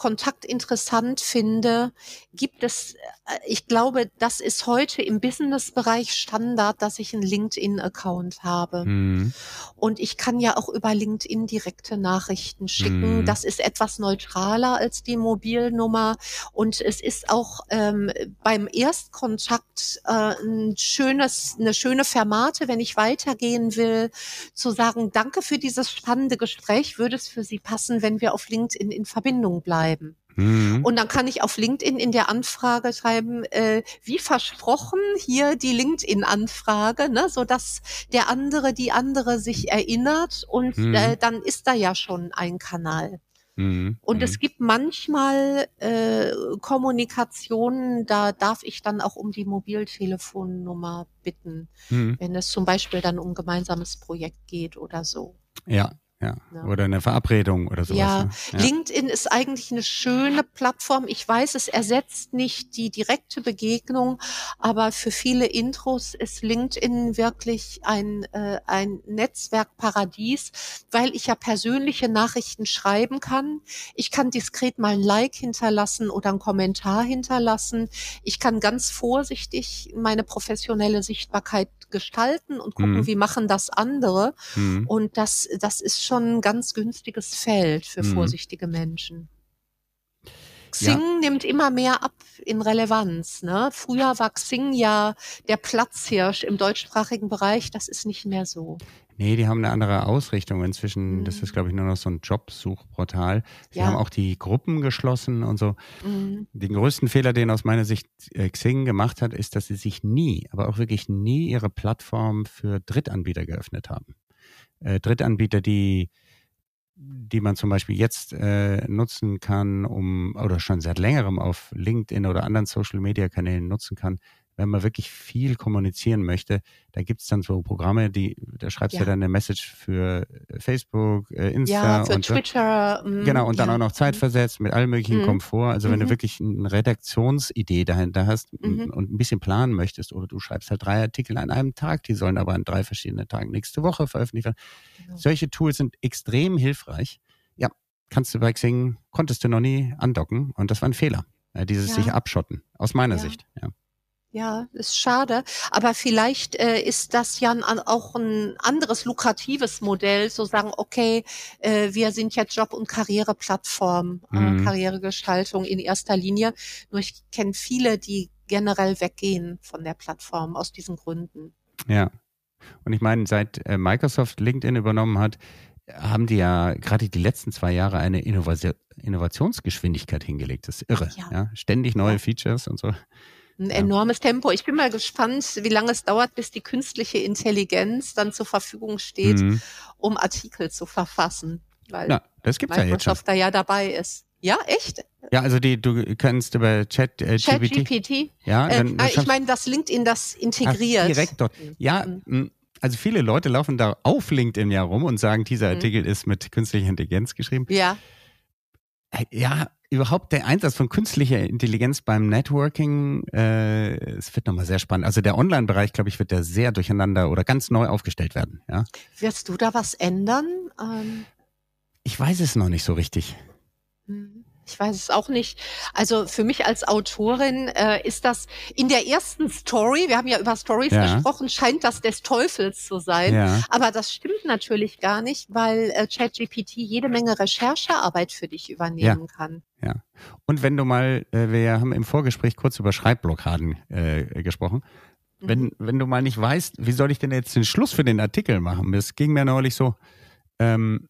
Kontakt interessant finde, gibt es, äh, ich glaube, das ist heute im Business-Bereich Standard, dass ich einen LinkedIn-Account habe. Mhm. Und ich kann ja auch über LinkedIn direkte Nachrichten schicken. Mhm. Das ist etwas neutraler als die Mobilnummer. Und es ist auch ähm, beim Erstkontakt äh, ein schönes, eine schöne Fermate, wenn ich weitergehen will, zu sagen, danke für dieses spannende Gespräch. Würde es für Sie passen, wenn wir auf LinkedIn in Verbindung bleiben? Schreiben. Mhm. Und dann kann ich auf LinkedIn in der Anfrage schreiben, äh, wie versprochen hier die LinkedIn-Anfrage, ne, so dass der andere, die andere sich erinnert und mhm. äh, dann ist da ja schon ein Kanal. Mhm. Und mhm. es gibt manchmal äh, Kommunikationen, da darf ich dann auch um die Mobiltelefonnummer bitten, mhm. wenn es zum Beispiel dann um gemeinsames Projekt geht oder so. Ja, Ja. ja. Oder eine Verabredung oder sowas. Ja. Ne? ja. LinkedIn ist eigentlich eine schöne Plattform. Ich weiß, es ersetzt nicht die direkte Begegnung, aber für viele Intros ist LinkedIn wirklich ein, äh, ein Netzwerkparadies, weil ich ja persönliche Nachrichten schreiben kann. Ich kann diskret mal ein Like hinterlassen oder einen Kommentar hinterlassen. Ich kann ganz vorsichtig meine professionelle Sichtbarkeit gestalten und gucken, mhm. wie machen das andere. Mhm. Und das, das ist schon ein ganz günstiges Feld für mhm. vorsichtige Menschen. Xing ja. nimmt immer mehr ab in Relevanz. Ne? Früher war Xing ja der Platzhirsch im deutschsprachigen Bereich. Das ist nicht mehr so. Nee, die haben eine andere Ausrichtung. Inzwischen, mhm. das ist, glaube ich, nur noch so ein Jobsuchportal. Sie ja. haben auch die Gruppen geschlossen und so. Mhm. Den größten Fehler, den aus meiner Sicht äh, Xing gemacht hat, ist, dass sie sich nie, aber auch wirklich nie ihre Plattform für Drittanbieter geöffnet haben. Äh, Drittanbieter, die die man zum Beispiel jetzt äh, nutzen kann, um oder schon seit längerem auf LinkedIn oder anderen Social Media Kanälen nutzen kann, wenn man wirklich viel kommunizieren möchte, da gibt es dann so Programme, die, da schreibst ja. du dann eine Message für äh, Facebook, äh, Insta ja, für und Twitter. Mh, genau, und ja. dann auch noch zeitversetzt mit allem möglichen mhm. Komfort. Also mhm. wenn du mhm. wirklich eine Redaktionsidee dahinter hast mhm. und ein bisschen planen möchtest, oder du schreibst halt drei Artikel an einem Tag, die sollen aber an drei verschiedenen Tagen nächste Woche veröffentlicht werden. Genau. Solche Tools sind extrem hilfreich. Ja, kannst du bei Xing, konntest du noch nie andocken und das war ein Fehler. Dieses sich abschotten, aus meiner Sicht. Ja. Ja, ist schade. Aber vielleicht äh, ist das ja ein, auch ein anderes lukratives Modell, so sagen, okay, äh, wir sind jetzt Job- und Karriereplattform, äh, mhm. Karrieregestaltung in erster Linie. Nur ich kenne viele, die generell weggehen von der Plattform aus diesen Gründen. Ja. Und ich meine, seit äh, Microsoft LinkedIn übernommen hat, haben die ja gerade die letzten zwei Jahre eine Innovation, Innovationsgeschwindigkeit hingelegt. Das ist irre. Ja. ja? Ständig neue ja. Features und so ein enormes Tempo. Ich bin mal gespannt, wie lange es dauert, bis die künstliche Intelligenz dann zur Verfügung steht, mhm. um Artikel zu verfassen. Weil ja, das gibt's Microsoft ja jetzt da ja dabei ist. Ja, echt? Ja, also die, du kannst über Chat, äh, Chat GPT. GPT. Ja, äh, dann, äh, ich meine, dass LinkedIn das integriert. Ach, direkt dort. Ja, mhm. also viele Leute laufen da auf LinkedIn ja rum und sagen, dieser mhm. Artikel ist mit künstlicher Intelligenz geschrieben. Ja. Äh, ja, überhaupt der Einsatz von künstlicher Intelligenz beim Networking, äh, es wird nochmal sehr spannend. Also der Online-Bereich, glaube ich, wird da sehr durcheinander oder ganz neu aufgestellt werden. Ja. Wirst du da was ändern? Ähm ich weiß es noch nicht so richtig. Mhm. Ich weiß es auch nicht. Also für mich als Autorin äh, ist das in der ersten Story, wir haben ja über Stories ja. gesprochen, scheint das des Teufels zu sein. Ja. Aber das stimmt natürlich gar nicht, weil äh, ChatGPT jede Menge Recherchearbeit für dich übernehmen ja. kann. Ja. Und wenn du mal, äh, wir haben im Vorgespräch kurz über Schreibblockaden äh, gesprochen. Wenn, mhm. wenn du mal nicht weißt, wie soll ich denn jetzt den Schluss für den Artikel machen? Das ging mir neulich so, ähm,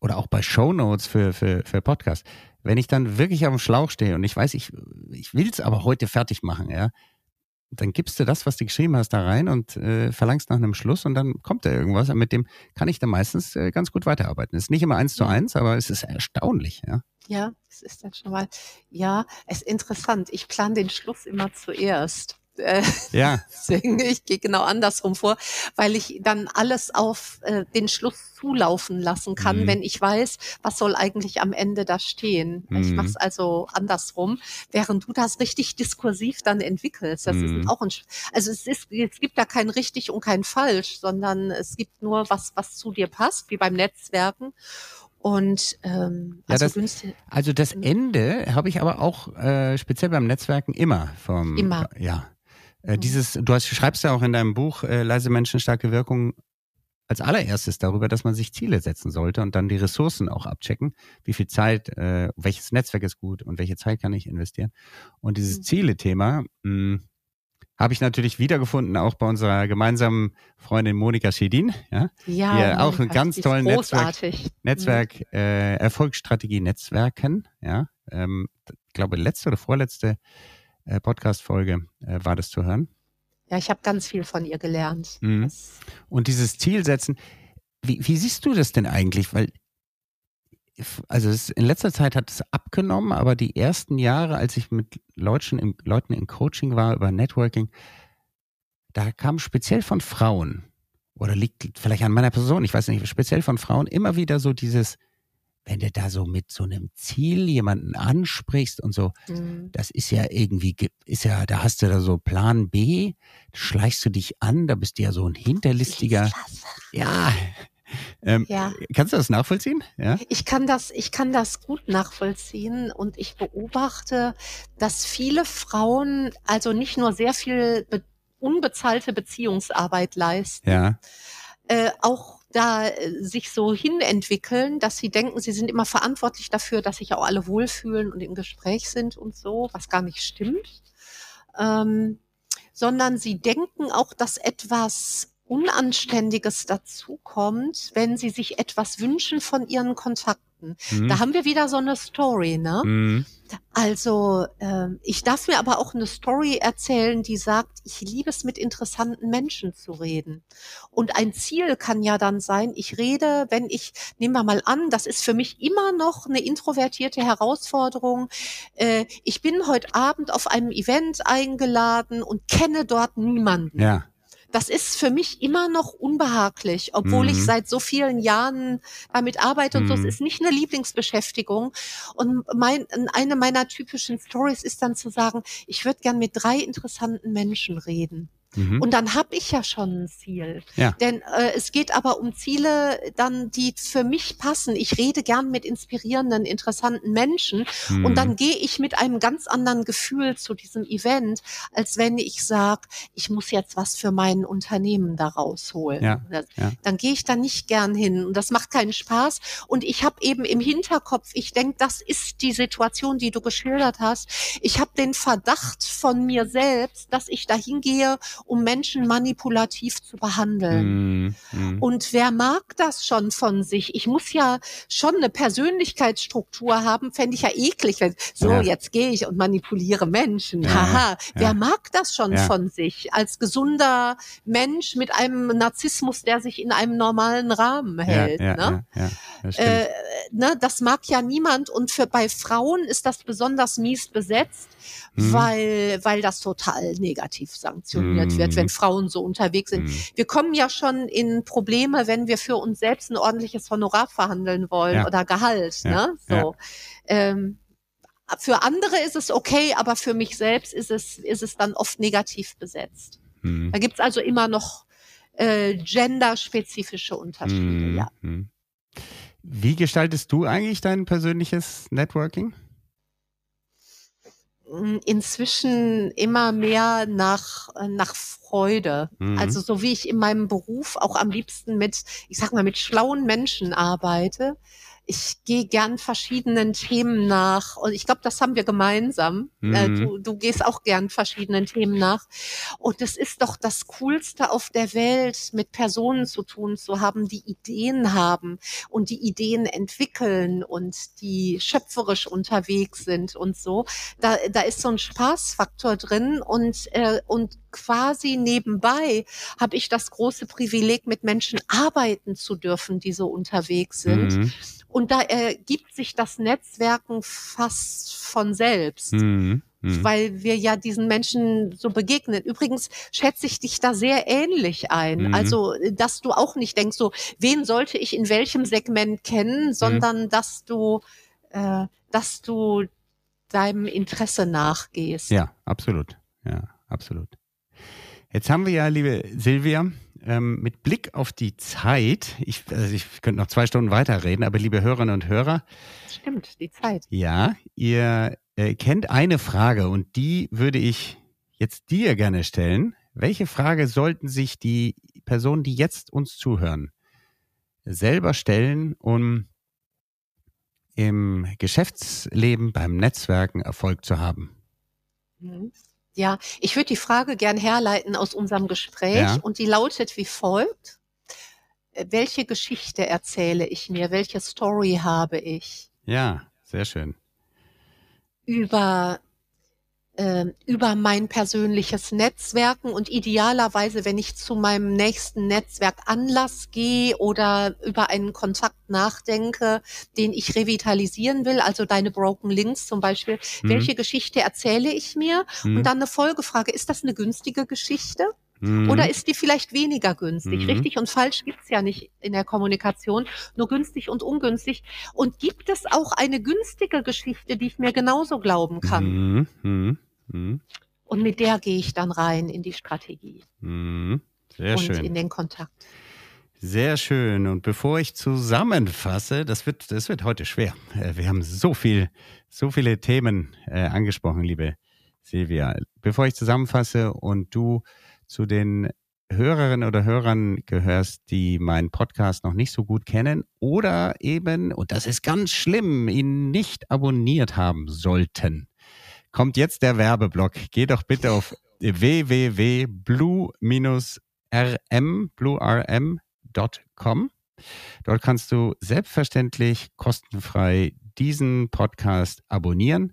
oder auch bei Shownotes für, für, für Podcasts wenn ich dann wirklich auf dem Schlauch stehe und ich weiß, ich, ich will es aber heute fertig machen, ja, dann gibst du das, was du geschrieben hast, da rein und äh, verlangst nach einem Schluss und dann kommt da irgendwas. Und mit dem kann ich dann meistens äh, ganz gut weiterarbeiten. Es ist nicht immer eins zu eins, aber es ist erstaunlich, ja. Ja, es ist dann schon mal, ja, es ist interessant. Ich plane den Schluss immer zuerst. Äh, ja. Deswegen, ich gehe genau andersrum vor, weil ich dann alles auf äh, den Schluss zulaufen lassen kann, mhm. wenn ich weiß, was soll eigentlich am Ende da stehen. Mhm. Ich mache es also andersrum, während du das richtig diskursiv dann entwickelst. Das mhm. ist auch ein, also es ist, es gibt da kein richtig und kein falsch, sondern es gibt nur was, was zu dir passt, wie beim Netzwerken. Und ähm, also, ja, das, also das mhm. Ende habe ich aber auch äh, speziell beim Netzwerken immer vom immer ja äh, mhm. dieses, du hast, schreibst ja auch in deinem Buch äh, Leise Menschen, starke Wirkung als allererstes darüber, dass man sich Ziele setzen sollte und dann die Ressourcen auch abchecken. Wie viel Zeit, äh, welches Netzwerk ist gut und welche Zeit kann ich investieren. Und dieses mhm. Ziele-Thema hm, habe ich natürlich wiedergefunden, auch bei unserer gemeinsamen Freundin Monika Schedin, ja, ja die auch einen ganz tollen Netzwerk, Netzwerk mhm. äh, Erfolgsstrategie Netzwerken, ja, ähm, ich glaube letzte oder vorletzte äh, Podcast-Folge äh, war das zu hören. Ja, ich habe ganz viel von ihr gelernt. Mhm. Und dieses Ziel setzen, wie, wie, siehst du das denn eigentlich? Weil, also es, in letzter Zeit hat es abgenommen, aber die ersten Jahre, als ich mit Leuten im, Leuten im Coaching war über Networking, da kam speziell von Frauen oder liegt vielleicht an meiner Person, ich weiß nicht, speziell von Frauen, immer wieder so dieses, wenn du da so mit so einem Ziel jemanden ansprichst und so, mhm. das ist ja irgendwie, ist ja, da hast du da so Plan B, schleichst du dich an, da bist du ja so ein hinterlistiger, ja, ähm, ja. Kannst du das nachvollziehen? Ja? Ich kann das, ich kann das gut nachvollziehen und ich beobachte, dass viele Frauen also nicht nur sehr viel be unbezahlte Beziehungsarbeit leisten, ja. äh, auch da äh, sich so hinentwickeln, dass sie denken, sie sind immer verantwortlich dafür, dass sich auch alle wohlfühlen und im Gespräch sind und so, was gar nicht stimmt. Ähm, sondern sie denken auch, dass etwas Unanständiges dazukommt, wenn sie sich etwas wünschen von ihren Kontakten. Mhm. Da haben wir wieder so eine Story, ne? Mhm. Also äh, ich darf mir aber auch eine Story erzählen, die sagt, ich liebe es mit interessanten Menschen zu reden. Und ein Ziel kann ja dann sein, ich rede, wenn ich, nehmen wir mal an, das ist für mich immer noch eine introvertierte Herausforderung. Äh, ich bin heute Abend auf einem Event eingeladen und kenne dort niemanden. Ja das ist für mich immer noch unbehaglich, obwohl mhm. ich seit so vielen Jahren damit arbeite und mhm. so. Es mhm. ist nicht eine Lieblingsbeschäftigung. Und mein, eine meiner typischen Stories ist dann zu sagen, ich würde gern mit drei interessanten Menschen reden. Mhm. Und dann habe ich ja schon ein Ziel. Ja. Denn äh, es geht aber um Ziele dann, die für mich passen. Ich rede gern mit inspirierenden, interessanten Menschen mhm. und dann gehe ich mit einem ganz anderen Gefühl zu diesem Event, als wenn ich sage, ich muss jetzt was für mein Unternehmen da rausholen. Ja. Ja. Dann gehe ich da nicht gern hin und das macht keinen Spaß. Und ich habe eben im Hinterkopf, ich denke, das ist die Situation, die du geschildert hast. Ich habe den Verdacht von mir selbst, dass ich da hingehe um Menschen manipulativ zu behandeln. Mm, mm. Und wer mag das schon von sich? Ich muss ja schon eine Persönlichkeitsstruktur haben, fände ich ja eklig, wenn so, ja. jetzt gehe ich und manipuliere Menschen. Ja, Haha, ja. wer mag das schon von sich? Als gesunder Mensch mit einem Narzissmus, der sich in einem normalen Rahmen hält. ne? Das, äh, ne, das mag ja niemand und für bei Frauen ist das besonders mies besetzt, mhm. weil, weil das total negativ sanktioniert mhm. wird, wenn Frauen so unterwegs sind. Mhm. Wir kommen ja schon in Probleme, wenn wir für uns selbst ein ordentliches Honorar verhandeln wollen ja. oder Gehalt. Ja. Ne? So. Ja. Ähm, für andere ist es okay, aber für mich selbst ist es, ist es dann oft negativ besetzt. Mhm. Da gibt's also immer noch äh, genderspezifische Unterschiede, mhm. ja. Mhm. Wie gestaltest du eigentlich dein persönliches Networking? Inzwischen immer mehr nach, nach Freude. Mhm. Also so wie ich in meinem Beruf auch am liebsten mit, ich sag mal, mit schlauen Menschen arbeite, ich gehe gern verschiedenen Themen nach und ich glaube, das haben wir gemeinsam. Äh, mhm. du, du gehst auch gern verschiedenen Themen nach. Und es ist doch das Coolste auf der Welt, mit Personen zu tun zu haben, die Ideen haben und die Ideen entwickeln und die schöpferisch unterwegs sind und so. Da, da ist so ein Spaßfaktor drin und, äh, und quasi nebenbei habe ich das große Privileg, mit Menschen arbeiten zu dürfen, die so unterwegs sind. Mhm. Und da ergibt sich das Netzwerken fast von selbst. Mhm. Mhm. Weil wir ja diesen Menschen so begegnen. Übrigens schätze ich dich da sehr ähnlich ein. Mhm. Also, dass du auch nicht denkst, so, wen sollte ich in welchem Segment kennen, sondern mhm. dass du, äh, dass du deinem Interesse nachgehst. Ja, absolut. Ja, absolut. Jetzt haben wir ja, liebe Silvia, ähm, mit Blick auf die Zeit, ich, also ich könnte noch zwei Stunden weiterreden, aber liebe Hörerinnen und Hörer. Stimmt, die Zeit. Ja, ihr äh, kennt eine Frage und die würde ich jetzt dir gerne stellen. Welche Frage sollten sich die Personen, die jetzt uns zuhören, selber stellen, um im Geschäftsleben, beim Netzwerken Erfolg zu haben? Mhm. Ja, ich würde die Frage gern herleiten aus unserem Gespräch ja. und die lautet wie folgt. Äh, welche Geschichte erzähle ich mir? Welche Story habe ich? Ja, sehr schön. Über äh, über mein persönliches Netzwerken und idealerweise, wenn ich zu meinem nächsten Netzwerk Anlass gehe oder über einen Kontakt nachdenke, den ich revitalisieren will, also deine Broken Links zum Beispiel, mhm. welche Geschichte erzähle ich mir? Mhm. Und dann eine Folgefrage, ist das eine günstige Geschichte? Mhm. Oder ist die vielleicht weniger günstig? Mhm. Richtig und falsch gibt's ja nicht in der Kommunikation, nur günstig und ungünstig. Und gibt es auch eine günstige Geschichte, die ich mir genauso glauben kann? Mhm. mhm. mhm. Und mit der gehe ich dann rein in die Strategie. Mhm. Sehr und schön. in den Kontakt. Sehr schön. Und bevor ich zusammenfasse, das wird, das wird heute schwer. Äh, wir haben so viel, so viele Themen äh, angesprochen, liebe Silvia. Bevor ich zusammenfasse und du zu den Hörerinnen oder Hörern gehörst, die meinen Podcast noch nicht so gut kennen oder eben, und das ist ganz schlimm, ihn nicht abonniert haben sollten, kommt jetzt der Werbeblock. Geh doch bitte auf www.blue-rm, bluerm.com. Dort kannst du selbstverständlich kostenfrei diesen Podcast abonnieren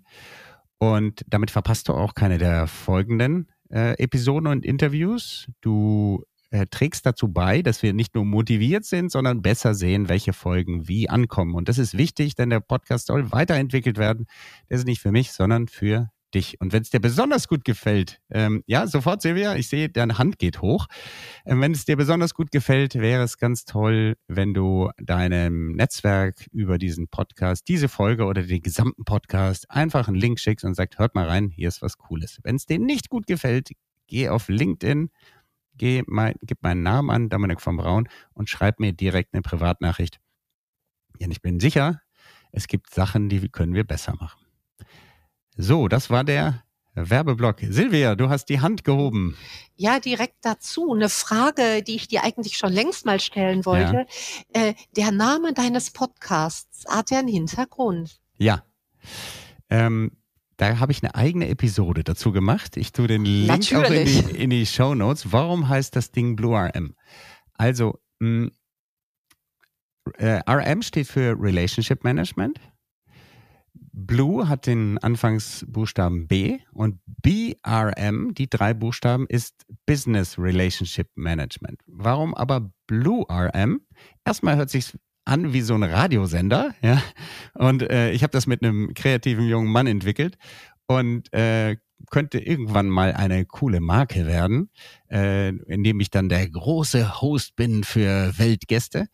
und damit verpasst du auch keine der folgenden äh, Episoden und Interviews. Du äh, trägst dazu bei, dass wir nicht nur motiviert sind, sondern besser sehen, welche Folgen wie ankommen. Und das ist wichtig, denn der Podcast soll weiterentwickelt werden. Der ist nicht für mich, sondern für dich. Und wenn es dir besonders gut gefällt, ähm, ja, sofort, Silvia, ich sehe, deine Hand geht hoch. Ähm, wenn es dir besonders gut gefällt, wäre es ganz toll, wenn du deinem Netzwerk über diesen Podcast, diese Folge oder den gesamten Podcast einfach einen Link schickst und sagst, hört mal rein, hier ist was Cooles. Wenn es dir nicht gut gefällt, geh auf LinkedIn, geh mein, gib meinen Namen an, Dominik von Braun, und schreib mir direkt eine Privatnachricht. Denn ich bin sicher, es gibt Sachen, die können wir besser machen. So, das war der Werbeblock. Silvia, du hast die Hand gehoben. Ja, direkt dazu. Eine Frage, die ich dir eigentlich schon längst mal stellen wollte. Ja. Äh, der Name deines Podcasts, hat er einen Hintergrund? Ja. Ähm, da habe ich eine eigene Episode dazu gemacht. Ich tue den Link Natürlich. auch in die, in die Show Notes. Warum heißt das Ding Blue RM? Also, mh, mm, äh, RM steht für Relationship Management. Blue hat den Anfangsbuchstaben B und BRM, die drei Buchstaben, ist Business Relationship Management. Warum aber Blue RM? Erstmal hört sich an wie so ein Radiosender, ja. Und äh, ich habe das mit einem kreativen jungen Mann entwickelt und äh, könnte irgendwann mal eine coole Marke werden, äh, indem ich dann der große Host bin für Weltgäste.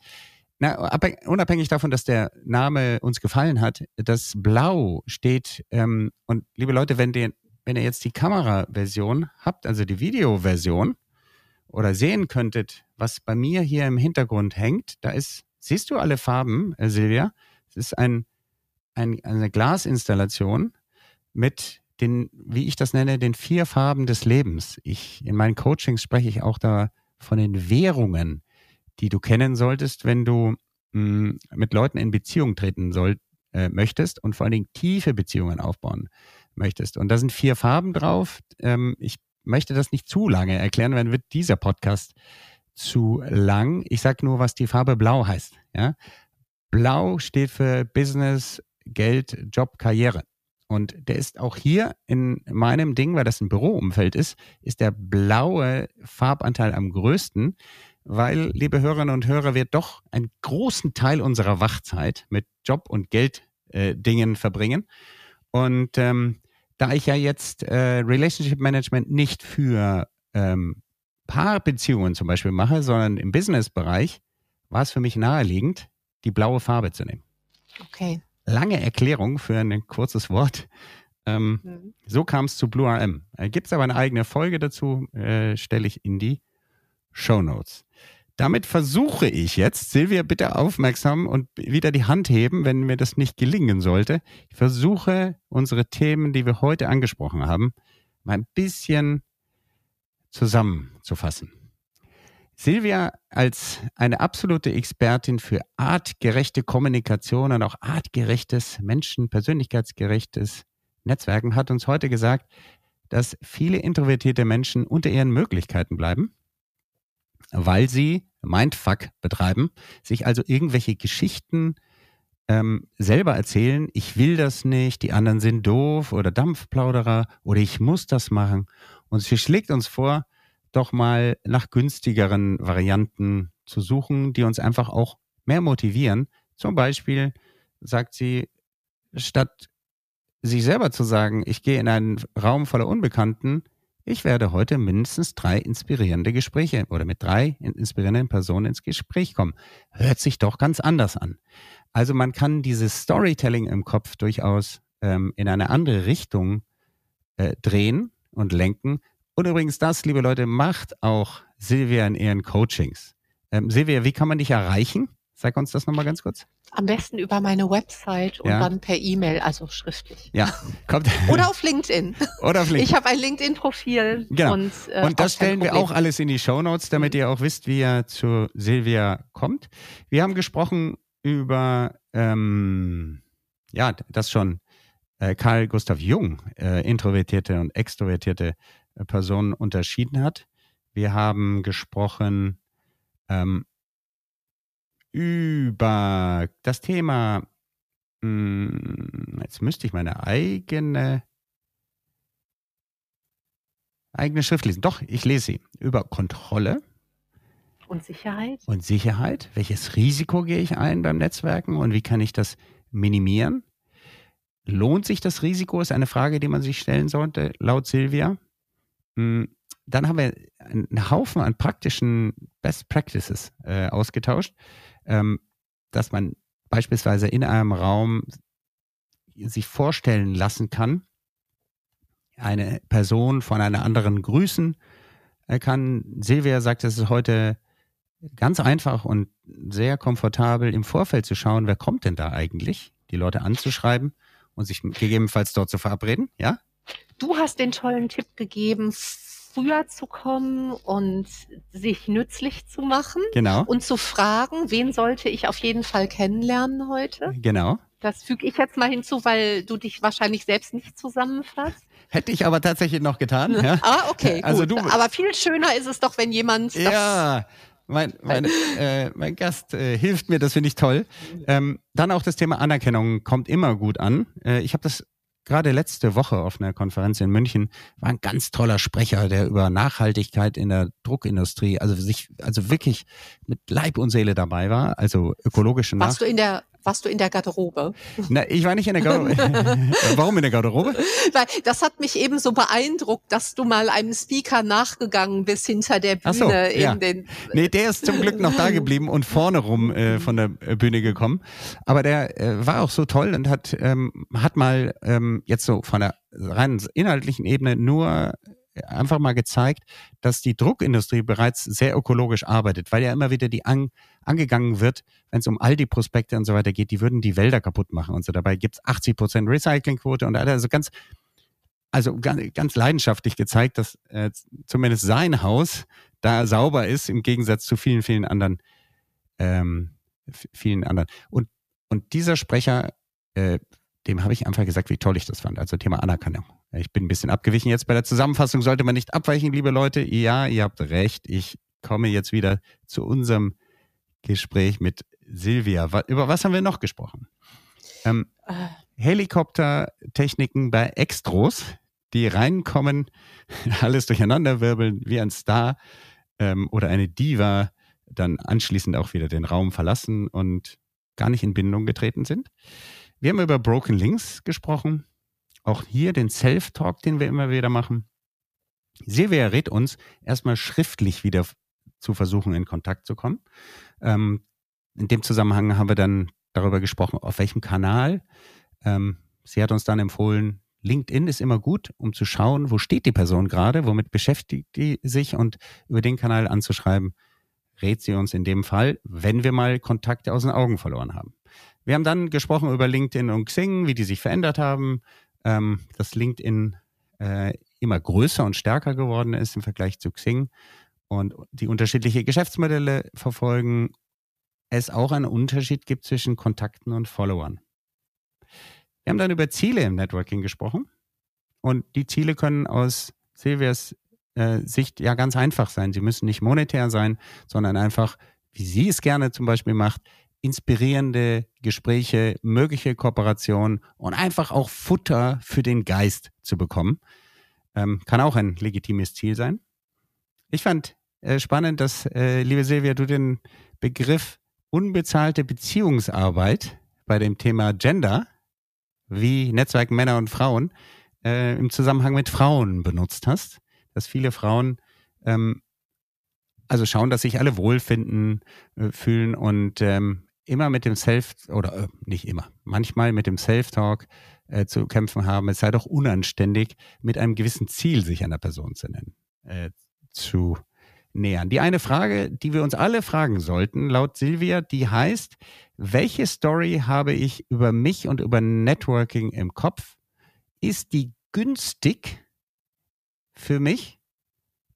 Na, unabhängig davon, dass der Name uns gefallen hat, das Blau steht, ähm, und liebe Leute, wenn, die, wenn ihr jetzt die Kameraversion habt, also die Videoversion, oder sehen könntet, was bei mir hier im Hintergrund hängt, da ist, siehst du alle Farben, äh, Silvia? Es ist ein, ein, eine Glasinstallation mit den, wie ich das nenne, den vier Farben des Lebens. Ich, in meinen Coachings spreche ich auch da von den Währungen die du kennen solltest, wenn du mh, hm, mit Leuten in Beziehung treten soll, äh, möchtest und vor allen Dingen tiefe Beziehungen aufbauen möchtest. Und da sind vier Farben drauf. Ähm, ich möchte das nicht zu lange erklären, dann wird dieser Podcast zu lang. Ich sage nur, was die Farbe Blau heißt. Ja? Blau steht für Business, Geld, Job, Karriere. Und der ist auch hier in meinem Ding, weil das ein Büroumfeld ist, ist der blaue Farbanteil am größten weil, liebe Hörerinnen und Hörer, wir doch einen großen Teil unserer Wachzeit mit Job- und Gelddingen äh, verbringen. Und ähm, da ich ja jetzt äh, Relationship Management nicht für ähm, Paarbeziehungen zum Beispiel mache, sondern im Business-Bereich, war es für mich naheliegend, die blaue Farbe zu nehmen. Okay. Lange Erklärung für ein kurzes Wort. Ähm, mhm. So kam es zu Blue RM. Äh, Gibt es aber eine eigene Folge dazu, äh, stelle ich in die Show Notes. Damit versuche ich jetzt, Silvia, bitte aufmerksam und wieder die Hand heben, wenn mir das nicht gelingen sollte. Ich versuche, unsere Themen, die wir heute angesprochen haben, mal ein bisschen zusammenzufassen. Silvia als eine absolute Expertin für artgerechte Kommunikation und auch artgerechtes, Menschen, persönlichkeitsgerechtes Netzwerken hat uns heute gesagt, dass viele introvertierte Menschen unter ihren Möglichkeiten bleiben weil sie Mindfuck betreiben, sich also irgendwelche Geschichten ähm, selber erzählen, ich will das nicht, die anderen sind doof oder Dampfplauderer oder ich muss das machen. Und sie schlägt uns vor, doch mal nach günstigeren Varianten zu suchen, die uns einfach auch mehr motivieren. Zum Beispiel sagt sie, statt sich selber zu sagen, ich gehe in einen Raum voller Unbekannten, ich werde heute mindestens drei inspirierende Gespräche oder mit drei inspirierenden Personen ins Gespräch kommen. Hört sich doch ganz anders an. Also man kann dieses Storytelling im Kopf durchaus ähm, in eine andere Richtung äh, drehen und lenken. Und übrigens das, liebe Leute, macht auch Silvia in ihren Coachings. Ähm, Silvia, wie kann man dich erreichen? Sag uns das nochmal ganz kurz. Am besten über meine Website und ja. dann per E-Mail, also schriftlich. Ja, kommt. Oder auf LinkedIn. Oder auf LinkedIn. Ich habe ein LinkedIn-Profil. Genau. Und, äh, und das stellen wir auch alles in die Show Notes, damit ihr auch wisst, wie ihr zu Silvia kommt. Wir haben gesprochen über, ähm, ja, das schon äh, Karl Gustav Jung, äh, introvertierte und extrovertierte äh, Personen unterschieden hat. Wir haben gesprochen ähm, über das Thema, mh, hm, jetzt müsste ich meine eigene, eigene Schrift lesen. Doch, ich lese sie. Über Kontrolle. Und Sicherheit. Und Sicherheit. Welches Risiko gehe ich ein beim Netzwerken und wie kann ich das minimieren? Lohnt sich das Risiko? Ist eine Frage, die man sich stellen sollte, laut Silvia. Hm, dann haben wir einen Haufen an praktischen Best Practices äh, ausgetauscht ähm, dass man beispielsweise in einem Raum sich vorstellen lassen kann, eine Person von einer anderen grüßen kann. Silvia sagt, es ist heute ganz einfach und sehr komfortabel im Vorfeld zu schauen, wer kommt denn da eigentlich, die Leute anzuschreiben und sich gegebenenfalls dort zu verabreden, ja? Du hast den tollen Tipp gegeben, früher zu kommen und sich nützlich zu machen. Genau. Und zu fragen, wen sollte ich auf jeden Fall kennenlernen heute? Genau. Das füge ich jetzt mal hinzu, weil du dich wahrscheinlich selbst nicht zusammenfasst. Hätte ich aber tatsächlich noch getan. Ja? Ah, okay. Also gut. du, aber viel schöner ist es doch, wenn jemand. Ja, mein, mein, äh, mein Gast äh, hilft mir, das finde ich toll. Ähm, dann auch das Thema Anerkennung kommt immer gut an. Äh, ich habe das gerade letzte Woche auf einer Konferenz in München war ein ganz toller Sprecher, der über Nachhaltigkeit in der Druckindustrie, also sich, also wirklich mit Leib und Seele dabei war, also ökologische Nach Warst du in der warst du in der Garderobe? Na, ich war nicht in der Garderobe. Warum in der Garderobe? Weil das hat mich eben so beeindruckt, dass du mal einem Speaker nachgegangen bist hinter der Bühne. so, ja. den nee, der ist zum Glück noch da geblieben und vorne rum äh, von der Bühne gekommen. Aber der äh, war auch so toll und hat, ähm, hat mal ähm, jetzt so von der rein inhaltlichen Ebene nur einfach mal gezeigt, dass die Druckindustrie bereits sehr ökologisch arbeitet, weil ja immer wieder die an, angegangen wird, wenn es um all die Prospekte und so weiter geht, die würden die Wälder kaputt machen und so. Dabei gibt es 80 Prozent Recyclingquote und also ganz, also ganz, ganz leidenschaftlich gezeigt, dass äh, zumindest sein Haus da sauber ist im Gegensatz zu vielen, vielen anderen, ähm, vielen anderen. Und, und dieser Sprecher, äh, dem habe ich einfach gesagt, wie toll ich das fand. Also Thema Anerkennung. Ich bin ein bisschen abgewichen jetzt bei der Zusammenfassung. Sollte man nicht abweichen, liebe Leute? Ja, ihr habt recht. Ich komme jetzt wieder zu unserem Gespräch mit Silvia. Über was haben wir noch gesprochen? Ähm, äh. Helikoptertechniken bei Extros, die reinkommen, alles durcheinander wirbeln wie ein Star ähm, oder eine Diva, dann anschließend auch wieder den Raum verlassen und gar nicht in Bindung getreten sind. Wir haben über Broken Links gesprochen auch hier den Self-Talk, den wir immer wieder machen. Silvia rät uns, erstmal schriftlich wieder zu versuchen, in Kontakt zu kommen. Ähm, in dem Zusammenhang haben wir dann darüber gesprochen, auf welchem Kanal. Ähm, sie hat uns dann empfohlen, LinkedIn ist immer gut, um zu schauen, wo steht die Person gerade, womit beschäftigt die sich und über den Kanal anzuschreiben, rät sie uns in dem Fall, wenn wir mal Kontakte aus den Augen verloren haben. Wir haben dann gesprochen über LinkedIn und Xing, wie die sich verändert haben, ähm, dass LinkedIn äh, immer größer und stärker geworden ist im Vergleich zu Xing und die unterschiedliche Geschäftsmodelle verfolgen, es auch einen Unterschied gibt zwischen Kontakten und Followern. Wir haben dann über Ziele im Networking gesprochen und die Ziele können aus Silvias äh, Sicht ja ganz einfach sein. Sie müssen nicht monetär sein, sondern einfach, wie sie es gerne zum Beispiel macht, inspirierende Gespräche, mögliche Kooperationen und einfach auch Futter für den Geist zu bekommen. Ähm, kann auch ein legitimes Ziel sein. Ich fand äh, spannend, dass, äh, liebe Silvia, du den Begriff unbezahlte Beziehungsarbeit bei dem Thema Gender, wie Netzwerk Männer und Frauen, äh, im Zusammenhang mit Frauen benutzt hast. dass viele Frauen ähm, also schauen, dass sich alle wohlfinden, äh, fühlen und ähm, immer mit dem Self oder äh, nicht immer, manchmal mit dem Self-Talk äh, zu kämpfen haben. Es sei doch unanständig, mit einem gewissen Ziel sich einer Person zu nennen, äh, zu nähern. Die eine Frage, die wir uns alle fragen sollten, laut Silvia, die heißt, welche Story habe ich über mich und über Networking im Kopf? Ist die günstig für mich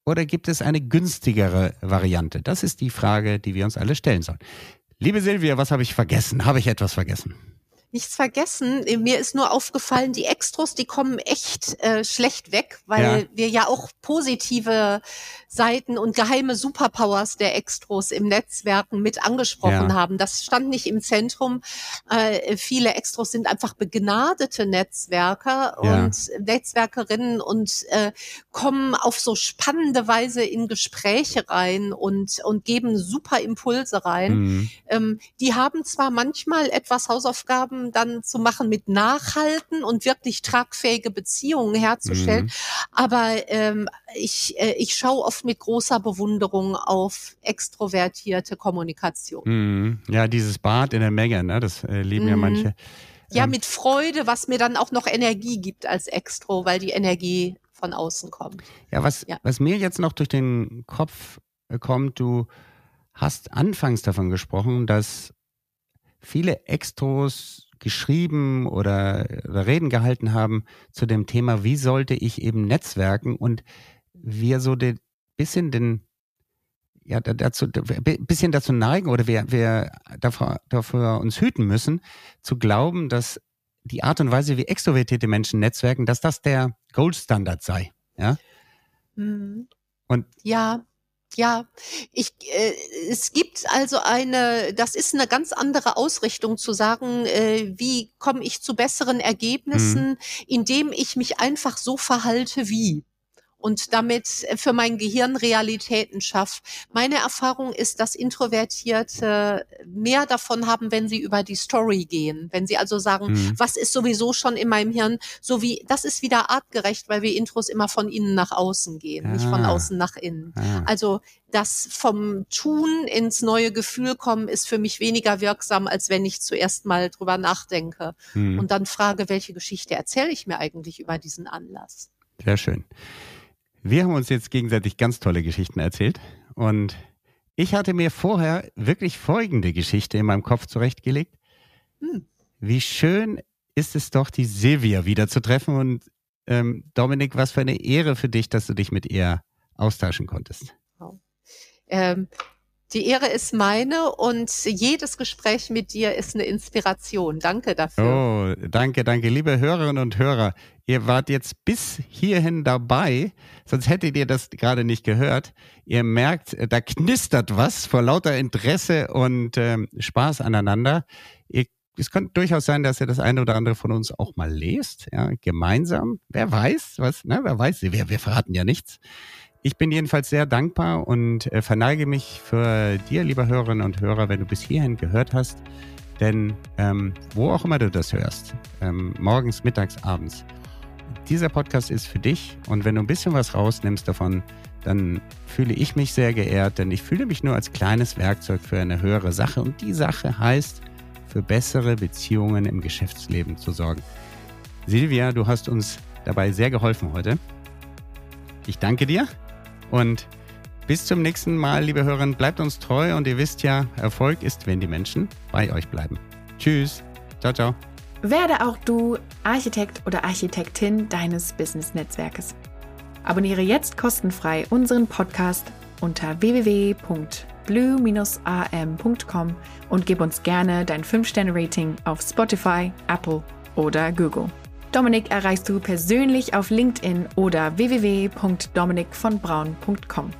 oder gibt es eine günstigere Variante? Das ist die Frage, die wir uns alle stellen sollen. Liebe Silvia, was habe ich vergessen? Habe ich etwas vergessen? Nichts vergessen. Mir ist nur aufgefallen, die Extros, die kommen echt äh, schlecht weg, weil ja. wir ja auch positive Seiten und geheime Superpowers der Extros im Netzwerken mit angesprochen ja. haben. Das stand nicht im Zentrum. Äh, viele Extros sind einfach begnadete Netzwerker ja. und Netzwerkerinnen und äh, kommen auf so spannende Weise in Gespräche rein und, und geben super Impulse rein. Mhm. Ähm, die haben zwar manchmal etwas Hausaufgaben dann zu machen mit Nachhalten und wirklich tragfähige Beziehungen herzustellen. Mhm. Aber ähm, ich, äh, ich schaue oft mit großer Bewunderung auf extrovertierte Kommunikation. Mhm. Ja, dieses Bad in der Menge, ne? das äh, lieben ja mhm. manche. Ja, ähm, mit Freude, was mir dann auch noch Energie gibt als Extro, weil die Energie von außen kommt. Ja, was, ja. was mir jetzt noch durch den Kopf äh, kommt, du hast anfangs davon gesprochen, dass viele Extros geschrieben oder, oder Reden gehalten haben zu dem Thema, wie sollte ich eben netzwerken und wir so ein bisschen den, ja, dazu, bisschen dazu neigen oder wir, wir davor, davor uns hüten müssen, zu glauben, dass die Art und Weise, wie extrovertierte Menschen netzwerken, dass das der Goldstandard sei. Ja. Mhm. Und ja, ja, ich, äh, es gibt also eine, das ist eine ganz andere Ausrichtung zu sagen, äh, wie komme ich zu besseren Ergebnissen, mhm. indem ich mich einfach so verhalte wie und damit äh, für mein Gehirn Realitäten schaffe. Meine Erfahrung ist, dass Introvertierte mehr davon haben, wenn sie über die Story gehen. Wenn sie also sagen, mhm. was ist sowieso schon in meinem Hirn, so wie, das ist wieder artgerecht, weil wir Intros immer von innen nach außen gehen, ah. nicht von ah. außen nach innen. Ah. Also das vom Tun ins neue Gefühl kommen ist für mich weniger wirksam, als wenn ich zuerst mal drüber nachdenke mhm. und dann frage, welche Geschichte erzähle ich mir eigentlich über diesen Anlass. Sehr schön. Wir haben uns jetzt gegenseitig ganz tolle Geschichten erzählt und ich hatte mir vorher wirklich folgende Geschichte in meinem Kopf zurechtgelegt. Hm. Wie schön ist es doch, die Silvia wieder zu treffen und ähm, Dominik, was für eine Ehre für dich, dass du dich mit ihr austauschen konntest. Ähm, die Ehre ist meine und jedes Gespräch mit dir ist eine Inspiration. Danke dafür. Oh, danke, danke. Liebe Hörerinnen und Hörer, ihr wart jetzt bis hierhin dabei, sonst hättet ihr das gerade nicht gehört. Ihr merkt, da knistert was vor lauter Interesse und ähm, Spaß aneinander. Ihr, es könnte durchaus sein, dass ihr das eine oder andere von uns auch mal lest, ja, gemeinsam. Wer weiß, was, ne, wer weiß, wir, wir verraten ja nichts. Ich bin jedenfalls sehr dankbar und äh, verneige mich für dir, lieber Hörerinnen und Hörer, wenn du bis hierhin gehört hast. Denn ähm, wo auch immer du das hörst, ähm, morgens, mittags, abends, dieser Podcast ist für dich. Und wenn du ein bisschen was rausnimmst davon, dann fühle ich mich sehr geehrt, denn ich fühle mich nur als kleines Werkzeug für eine höhere Sache. Und die Sache heißt, für bessere Beziehungen im Geschäftsleben zu sorgen. Silvia, du hast uns dabei sehr geholfen heute. Ich danke dir und bis zum nächsten Mal, liebe Hörerinnen, bleibt uns treu und ihr wisst ja, Erfolg ist, wenn die Menschen bei euch bleiben. Tschüss. Ciao, ciao. Werde auch du Architekt oder Architektin deines Business-Netzwerkes. Abonniere jetzt kostenfrei unseren Podcast unter www.blue-am.com und gib uns gerne dein 5-Sterne-Rating auf Spotify, Apple oder Google. Dominik erreichst du persönlich auf LinkedIn oder www.dominikvonbraun.com.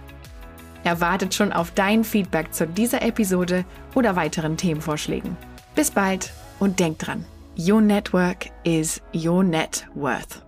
Er wartet schon auf dein Feedback zu dieser Episode oder weiteren Themenvorschlägen. Bis bald und denk dran, your network is your net worth.